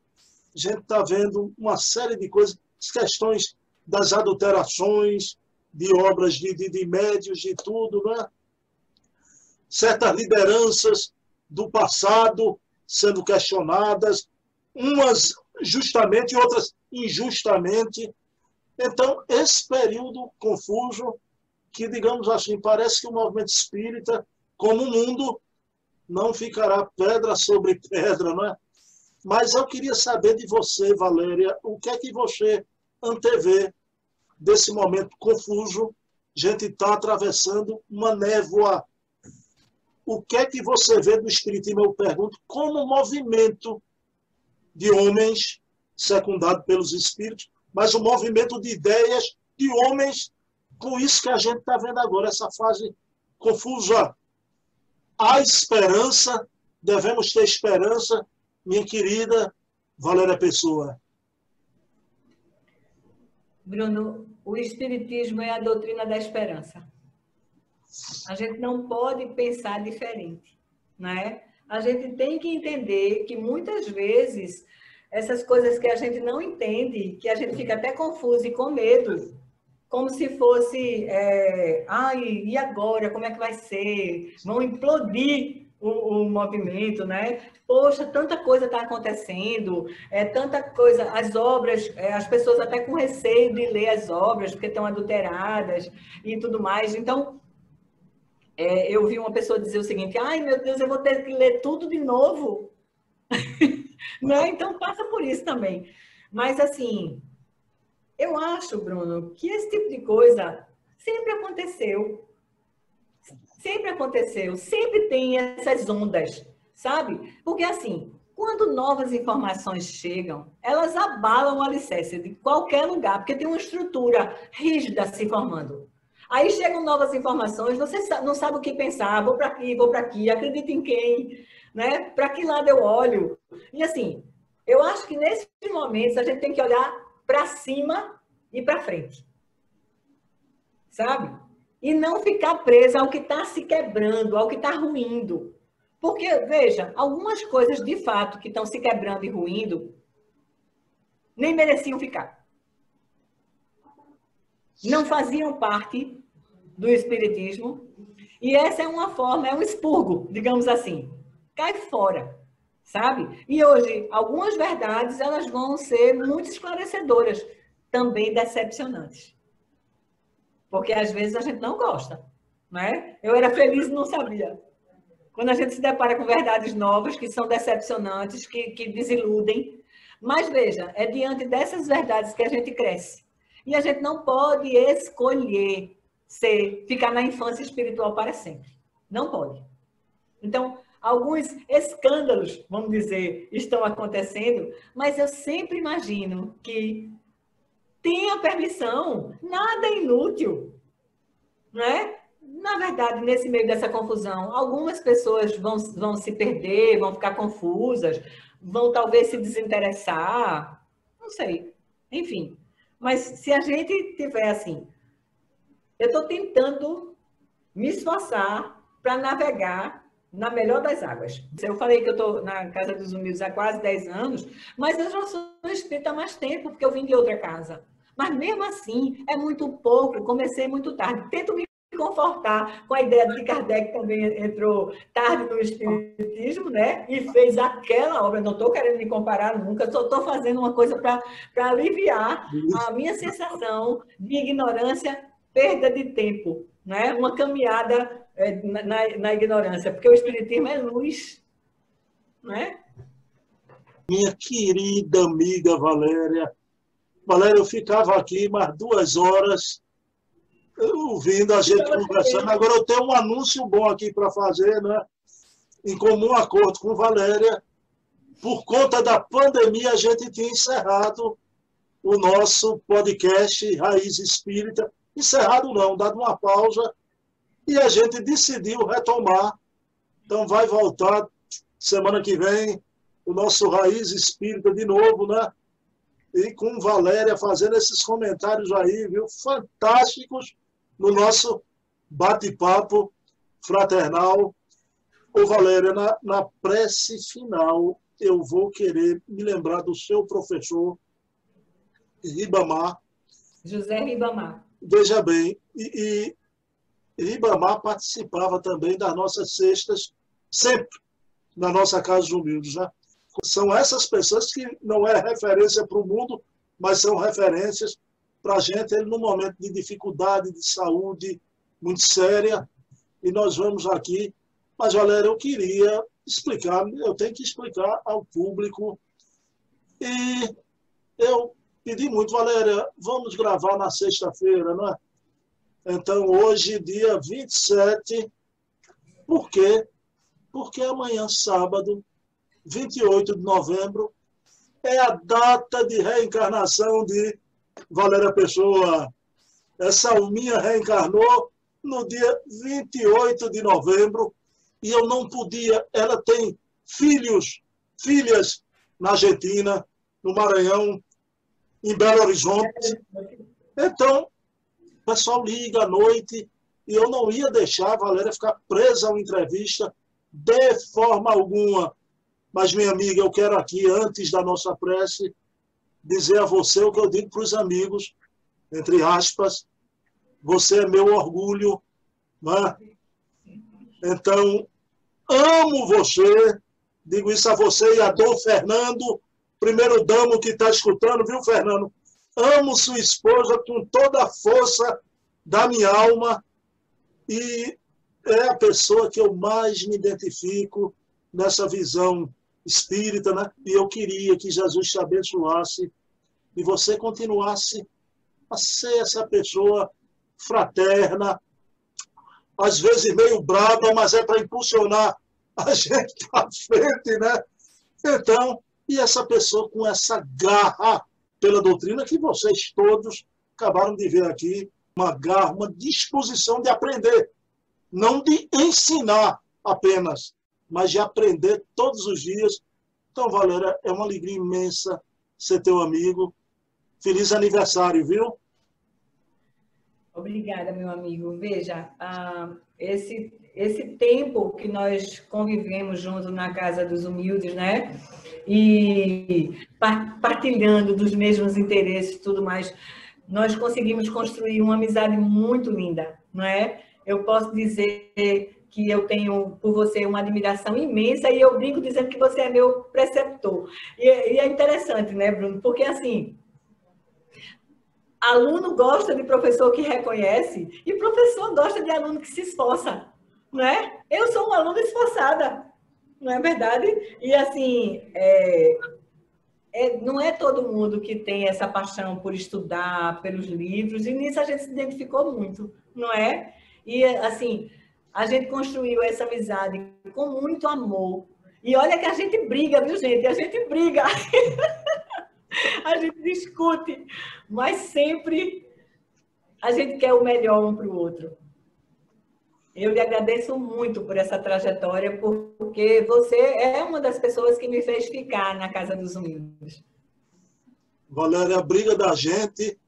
[SPEAKER 1] A gente está vendo uma série de coisas, questões das adulterações de obras de, de, de médios, de tudo, né? certas lideranças do passado sendo questionadas, umas justamente e outras injustamente. Então, esse período confuso, que, digamos assim, parece que o movimento espírita, como o mundo, não ficará pedra sobre pedra, não é? Mas eu queria saber de você, Valéria, o que é que você antevê desse momento confuso, a gente está atravessando uma névoa. O que é que você vê do Espiritismo? Eu pergunto, como movimento de homens, secundado pelos Espíritos, mas um movimento de ideias de homens, com isso que a gente está vendo agora, essa fase confusa. Há esperança, devemos ter esperança, minha querida Valéria Pessoa.
[SPEAKER 2] Bruno, o Espiritismo é a doutrina da esperança. A gente não pode pensar diferente, né? A gente tem que entender que muitas vezes essas coisas que a gente não entende, que a gente fica até confuso e com medo, como se fosse, é, ai, e agora, como é que vai ser? Vão implodir o, o movimento, né? Poxa, tanta coisa está acontecendo, é tanta coisa, as obras, é, as pessoas até com receio de ler as obras, porque estão adulteradas e tudo mais. Então, é, eu vi uma pessoa dizer o seguinte: ai meu Deus, eu vou ter que ler tudo de novo. [laughs] né? Então, passa por isso também. Mas, assim, eu acho, Bruno, que esse tipo de coisa sempre aconteceu. Sempre aconteceu. Sempre tem essas ondas, sabe? Porque, assim, quando novas informações chegam, elas abalam o alicerce de qualquer lugar, porque tem uma estrutura rígida se formando. Aí chegam novas informações, você não sabe o que pensar, vou para aqui, vou para aqui, acredito em quem, né? Para que lado eu olho? E assim, eu acho que nesses momentos a gente tem que olhar para cima e para frente. Sabe? E não ficar presa ao que está se quebrando, ao que está ruindo. Porque, veja, algumas coisas de fato que estão se quebrando e ruindo nem mereciam ficar não faziam parte do espiritismo. E essa é uma forma, é um expurgo, digamos assim. Cai fora, sabe? E hoje, algumas verdades, elas vão ser muito esclarecedoras, também decepcionantes. Porque às vezes a gente não gosta, né? Eu era feliz e não sabia. Quando a gente se depara com verdades novas que são decepcionantes, que, que desiludem. Mas veja, é diante dessas verdades que a gente cresce. E a gente não pode escolher ser, ficar na infância espiritual para sempre. Não pode. Então, alguns escândalos, vamos dizer, estão acontecendo, mas eu sempre imagino que tenha permissão, nada é inútil, né? Na verdade, nesse meio dessa confusão, algumas pessoas vão, vão se perder, vão ficar confusas, vão talvez se desinteressar, não sei. Enfim, mas se a gente tiver assim, eu estou tentando me esforçar para navegar na melhor das águas. Eu falei que eu estou na Casa dos Humildes há quase 10 anos, mas eu já sou espírita há mais tempo, porque eu vim de outra casa. Mas mesmo assim, é muito pouco, comecei muito tarde. Tento me confortar com a ideia de que Kardec também entrou tarde no Espiritismo, né? E fez aquela obra. Não estou querendo me comparar nunca, só estou fazendo uma coisa para aliviar a minha sensação de ignorância, perda de tempo, né? Uma caminhada na, na ignorância, porque o Espiritismo é luz, né?
[SPEAKER 1] Minha querida amiga Valéria, Valéria, eu ficava aqui mais duas horas ouvindo a gente conversando. Agora eu tenho um anúncio bom aqui para fazer, né? Em comum acordo com Valéria. Por conta da pandemia, a gente tinha encerrado o nosso podcast Raiz Espírita. Encerrado não, dado uma pausa. E a gente decidiu retomar. Então vai voltar semana que vem o nosso Raiz Espírita de novo, né? E com Valéria fazendo esses comentários aí, viu? Fantásticos no nosso bate-papo fraternal. Ô Valéria, na, na prece final, eu vou querer me lembrar do seu professor Ribamar.
[SPEAKER 2] José Ribamar.
[SPEAKER 1] Veja bem, e, e Ribamar participava também das nossas cestas, sempre na nossa Casa Humildes. Né? São essas pessoas que não é referência para o mundo, mas são referências para a gente, ele num momento de dificuldade de saúde muito séria, e nós vamos aqui. Mas, galera, eu queria explicar, eu tenho que explicar ao público. E eu pedi muito, Valéria, vamos gravar na sexta-feira, não é? Então, hoje, dia 27, por quê? Porque amanhã, sábado, 28 de novembro, é a data de reencarnação de Valéria Pessoa. Essa alminha reencarnou no dia 28 de novembro e eu não podia. Ela tem filhos, filhas na Argentina, no Maranhão, em Belo Horizonte. Então, pessoal liga à noite e eu não ia deixar a Valéria ficar presa a uma entrevista de forma alguma. Mas, minha amiga, eu quero aqui, antes da nossa prece, dizer a você o que eu digo para os amigos, entre aspas, você é meu orgulho, né? Então, amo você, digo isso a você e a Dom Fernando, primeiro damo que está escutando, viu, Fernando? Amo sua esposa com toda a força da minha alma e é a pessoa que eu mais me identifico nessa visão espírita, né? E eu queria que Jesus te abençoasse e você continuasse a ser essa pessoa fraterna, às vezes meio brava, mas é para impulsionar a [laughs] gente para frente, né? Então, e essa pessoa com essa garra pela doutrina que vocês todos acabaram de ver aqui, uma garra, uma disposição de aprender, não de ensinar apenas, mas de aprender todos os dias. Então, Valéria, é uma alegria imensa ser teu amigo. Feliz aniversário, viu?
[SPEAKER 2] Obrigada, meu amigo. Veja, ah, esse, esse tempo que nós convivemos juntos na Casa dos Humildes, né? E partilhando dos mesmos interesses e tudo mais, nós conseguimos construir uma amizade muito linda, não é? Eu posso dizer que eu tenho por você uma admiração imensa e eu brinco dizendo que você é meu preceptor. E, e é interessante, né, Bruno? Porque assim, aluno gosta de professor que reconhece e professor gosta de aluno que se esforça, não é? Eu sou uma aluna esforçada, não é verdade? E assim, é, é, não é todo mundo que tem essa paixão por estudar, pelos livros, e nisso a gente se identificou muito, não é? E assim, a gente construiu essa amizade com muito amor. E olha que a gente briga, viu, gente? A gente briga. [laughs] a gente discute, mas sempre a gente quer o melhor um para o outro. Eu lhe agradeço muito por essa trajetória, porque você é uma das pessoas que me fez ficar na Casa dos Humildes.
[SPEAKER 1] Valéria, a briga da gente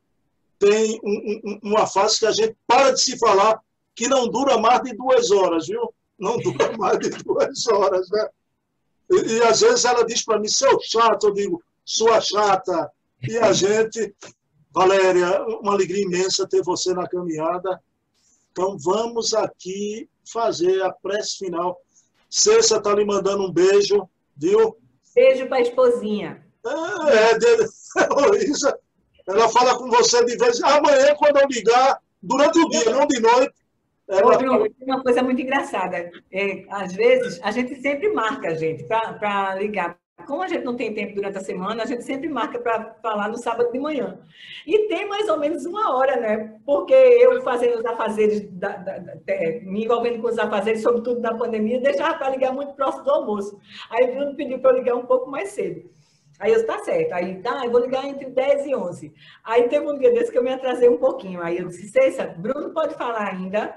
[SPEAKER 1] tem um, um, uma fase que a gente para de se falar, que não dura mais de duas horas, viu? Não dura [laughs] mais de duas horas, né? E, e às vezes ela diz para mim, seu chato, eu digo, sua chata. E a [laughs] gente, Valéria, uma alegria imensa ter você na caminhada. Então vamos aqui fazer a prece final. Cessa está lhe mandando um beijo, viu?
[SPEAKER 2] Beijo para a esposinha.
[SPEAKER 1] É, é dele. Luísa, [laughs] ela fala com você de vez amanhã, quando eu ligar, durante o dia, não de noite.
[SPEAKER 2] Ela... Bruno, uma coisa muito engraçada. É, às vezes, a gente sempre marca, gente, para ligar como a gente não tem tempo durante a semana, a gente sempre marca para falar no sábado de manhã. E tem mais ou menos uma hora, né? Porque eu fazendo os afazeres, da, da, da, me envolvendo com os afazeres, sobretudo na pandemia, deixava para ligar muito próximo do almoço. Aí Bruno pediu para eu ligar um pouco mais cedo. Aí eu disse, tá certo. Aí, tá, eu vou ligar entre 10 e 11. Aí teve um dia desse que eu me atrasei um pouquinho. Aí eu disse, Cessa, Bruno pode falar ainda.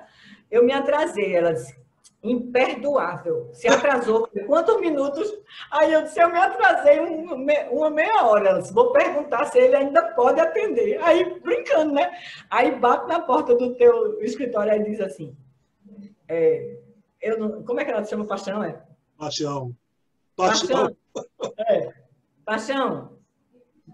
[SPEAKER 2] Eu me atrasei. Ela disse, imperdoável. Se atrasou quantos minutos? Aí eu disse, eu me atrasei uma meia hora. Disse, Vou perguntar se ele ainda pode atender. Aí, brincando, né? Aí bate na porta do teu escritório e diz assim, é, eu não, como é que ela se chama? Paixão, é?
[SPEAKER 1] Paixão.
[SPEAKER 2] Paixão. Paixão. É. Paixão.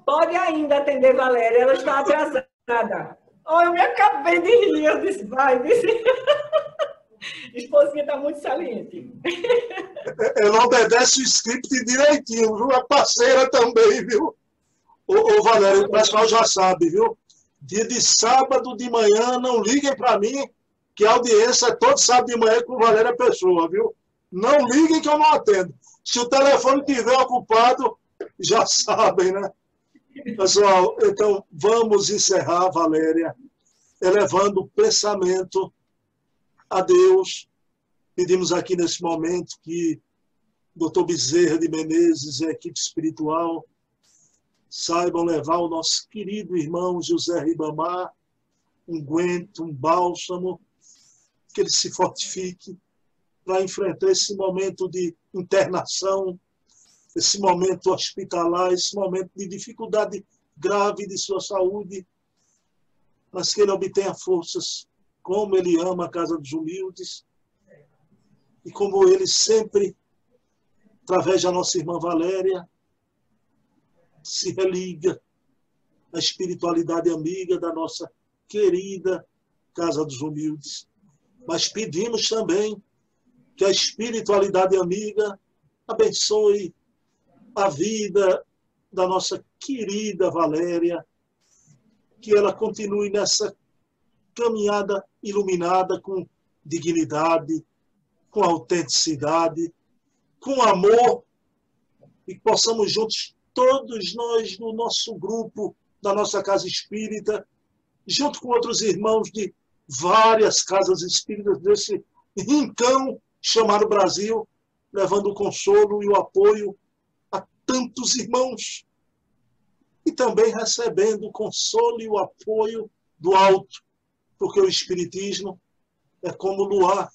[SPEAKER 2] Pode ainda atender Valéria, ela está atrasada. Oh, eu me acabei de rir. Eu disse, vai, disse. [laughs] [laughs] Esposinha está muito saliente.
[SPEAKER 1] Ela obedece o script direitinho, viu? A parceira também, viu? Ô, ô Valério, o pessoal já sabe, viu? Dia de sábado de manhã, não liguem para mim, que a audiência é todo sábado de manhã com Valéria Pessoa, viu? Não liguem que eu não atendo. Se o telefone estiver ocupado, já [laughs] sabem, né? Pessoal, então vamos encerrar, Valéria, elevando o pensamento a Deus. Pedimos aqui nesse momento que doutor Bezerra de Menezes e a equipe espiritual saibam levar o nosso querido irmão José Ribamar um guento, um bálsamo, que ele se fortifique para enfrentar esse momento de internação, esse momento hospitalar, esse momento de dificuldade grave de sua saúde, mas que ele obtenha forças como ele ama a casa dos humildes e como ele sempre através da nossa irmã Valéria, se religa à espiritualidade amiga da nossa querida Casa dos Humildes. Mas pedimos também que a espiritualidade amiga abençoe a vida da nossa querida Valéria, que ela continue nessa caminhada iluminada com dignidade, com autenticidade, com amor, e que possamos juntos, todos nós, no nosso grupo, da nossa casa espírita, junto com outros irmãos de várias casas espíritas desse rincão chamado Brasil, levando o consolo e o apoio a tantos irmãos e também recebendo o consolo e o apoio do alto, porque o Espiritismo é como o luar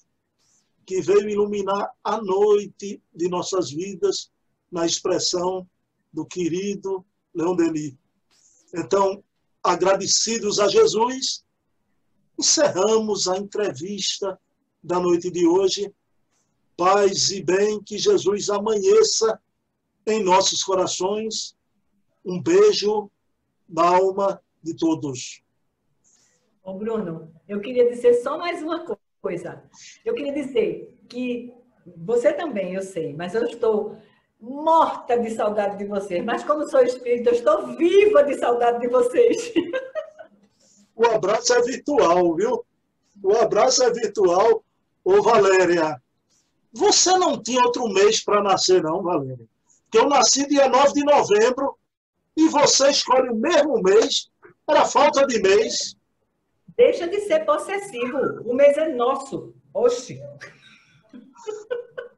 [SPEAKER 1] que veio iluminar a noite de nossas vidas, na expressão do querido Leon Denis. Então, agradecidos a Jesus, encerramos a entrevista da noite de hoje. Paz e bem, que Jesus amanheça em nossos corações. Um beijo na alma de todos.
[SPEAKER 2] Ô Bruno, eu queria dizer só mais uma coisa. Eu queria dizer que você também, eu sei, mas eu estou morta de saudade de vocês. Mas como sou espírita, eu estou viva de saudade de vocês. [laughs]
[SPEAKER 1] O abraço é virtual, viu? O abraço é virtual. Ô, Valéria, você não tinha outro mês para nascer, não, Valéria? Porque eu nasci dia 9 de novembro e você escolhe o mesmo mês. Era falta de mês.
[SPEAKER 2] Deixa de ser possessivo. O mês é nosso. Oxi.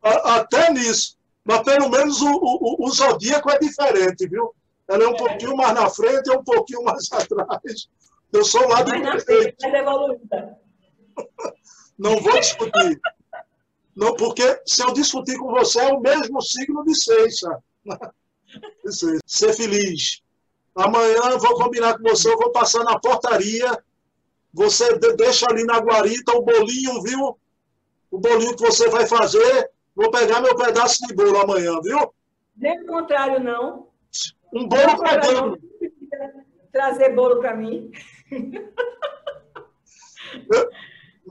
[SPEAKER 1] Até nisso. Mas pelo menos o, o, o zodíaco é diferente, viu? Ela é um é. pouquinho mais na frente e um pouquinho mais [laughs] atrás. Eu sou lá do mais na frente, mais evoluída. Não vou discutir. Não, porque se eu discutir com você, é o mesmo signo de seixa. [laughs] Ser feliz. Amanhã vou combinar com você, eu vou passar na portaria você deixa ali na guarita o bolinho, viu? O bolinho que você vai fazer. Vou pegar meu pedaço de bolo amanhã, viu?
[SPEAKER 2] Nem o contrário, não.
[SPEAKER 1] Um bolo pegando.
[SPEAKER 2] Trazer bolo para mim.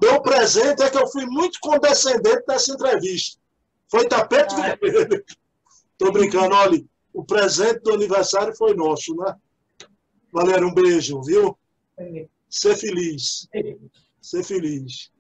[SPEAKER 1] Meu presente é que eu fui muito condescendente nessa entrevista. Foi tapete ah. vermelho. [laughs] Tô brincando, olha. O presente do aniversário foi nosso, né? Valéria, um beijo, viu? Ser feliz. Ser feliz.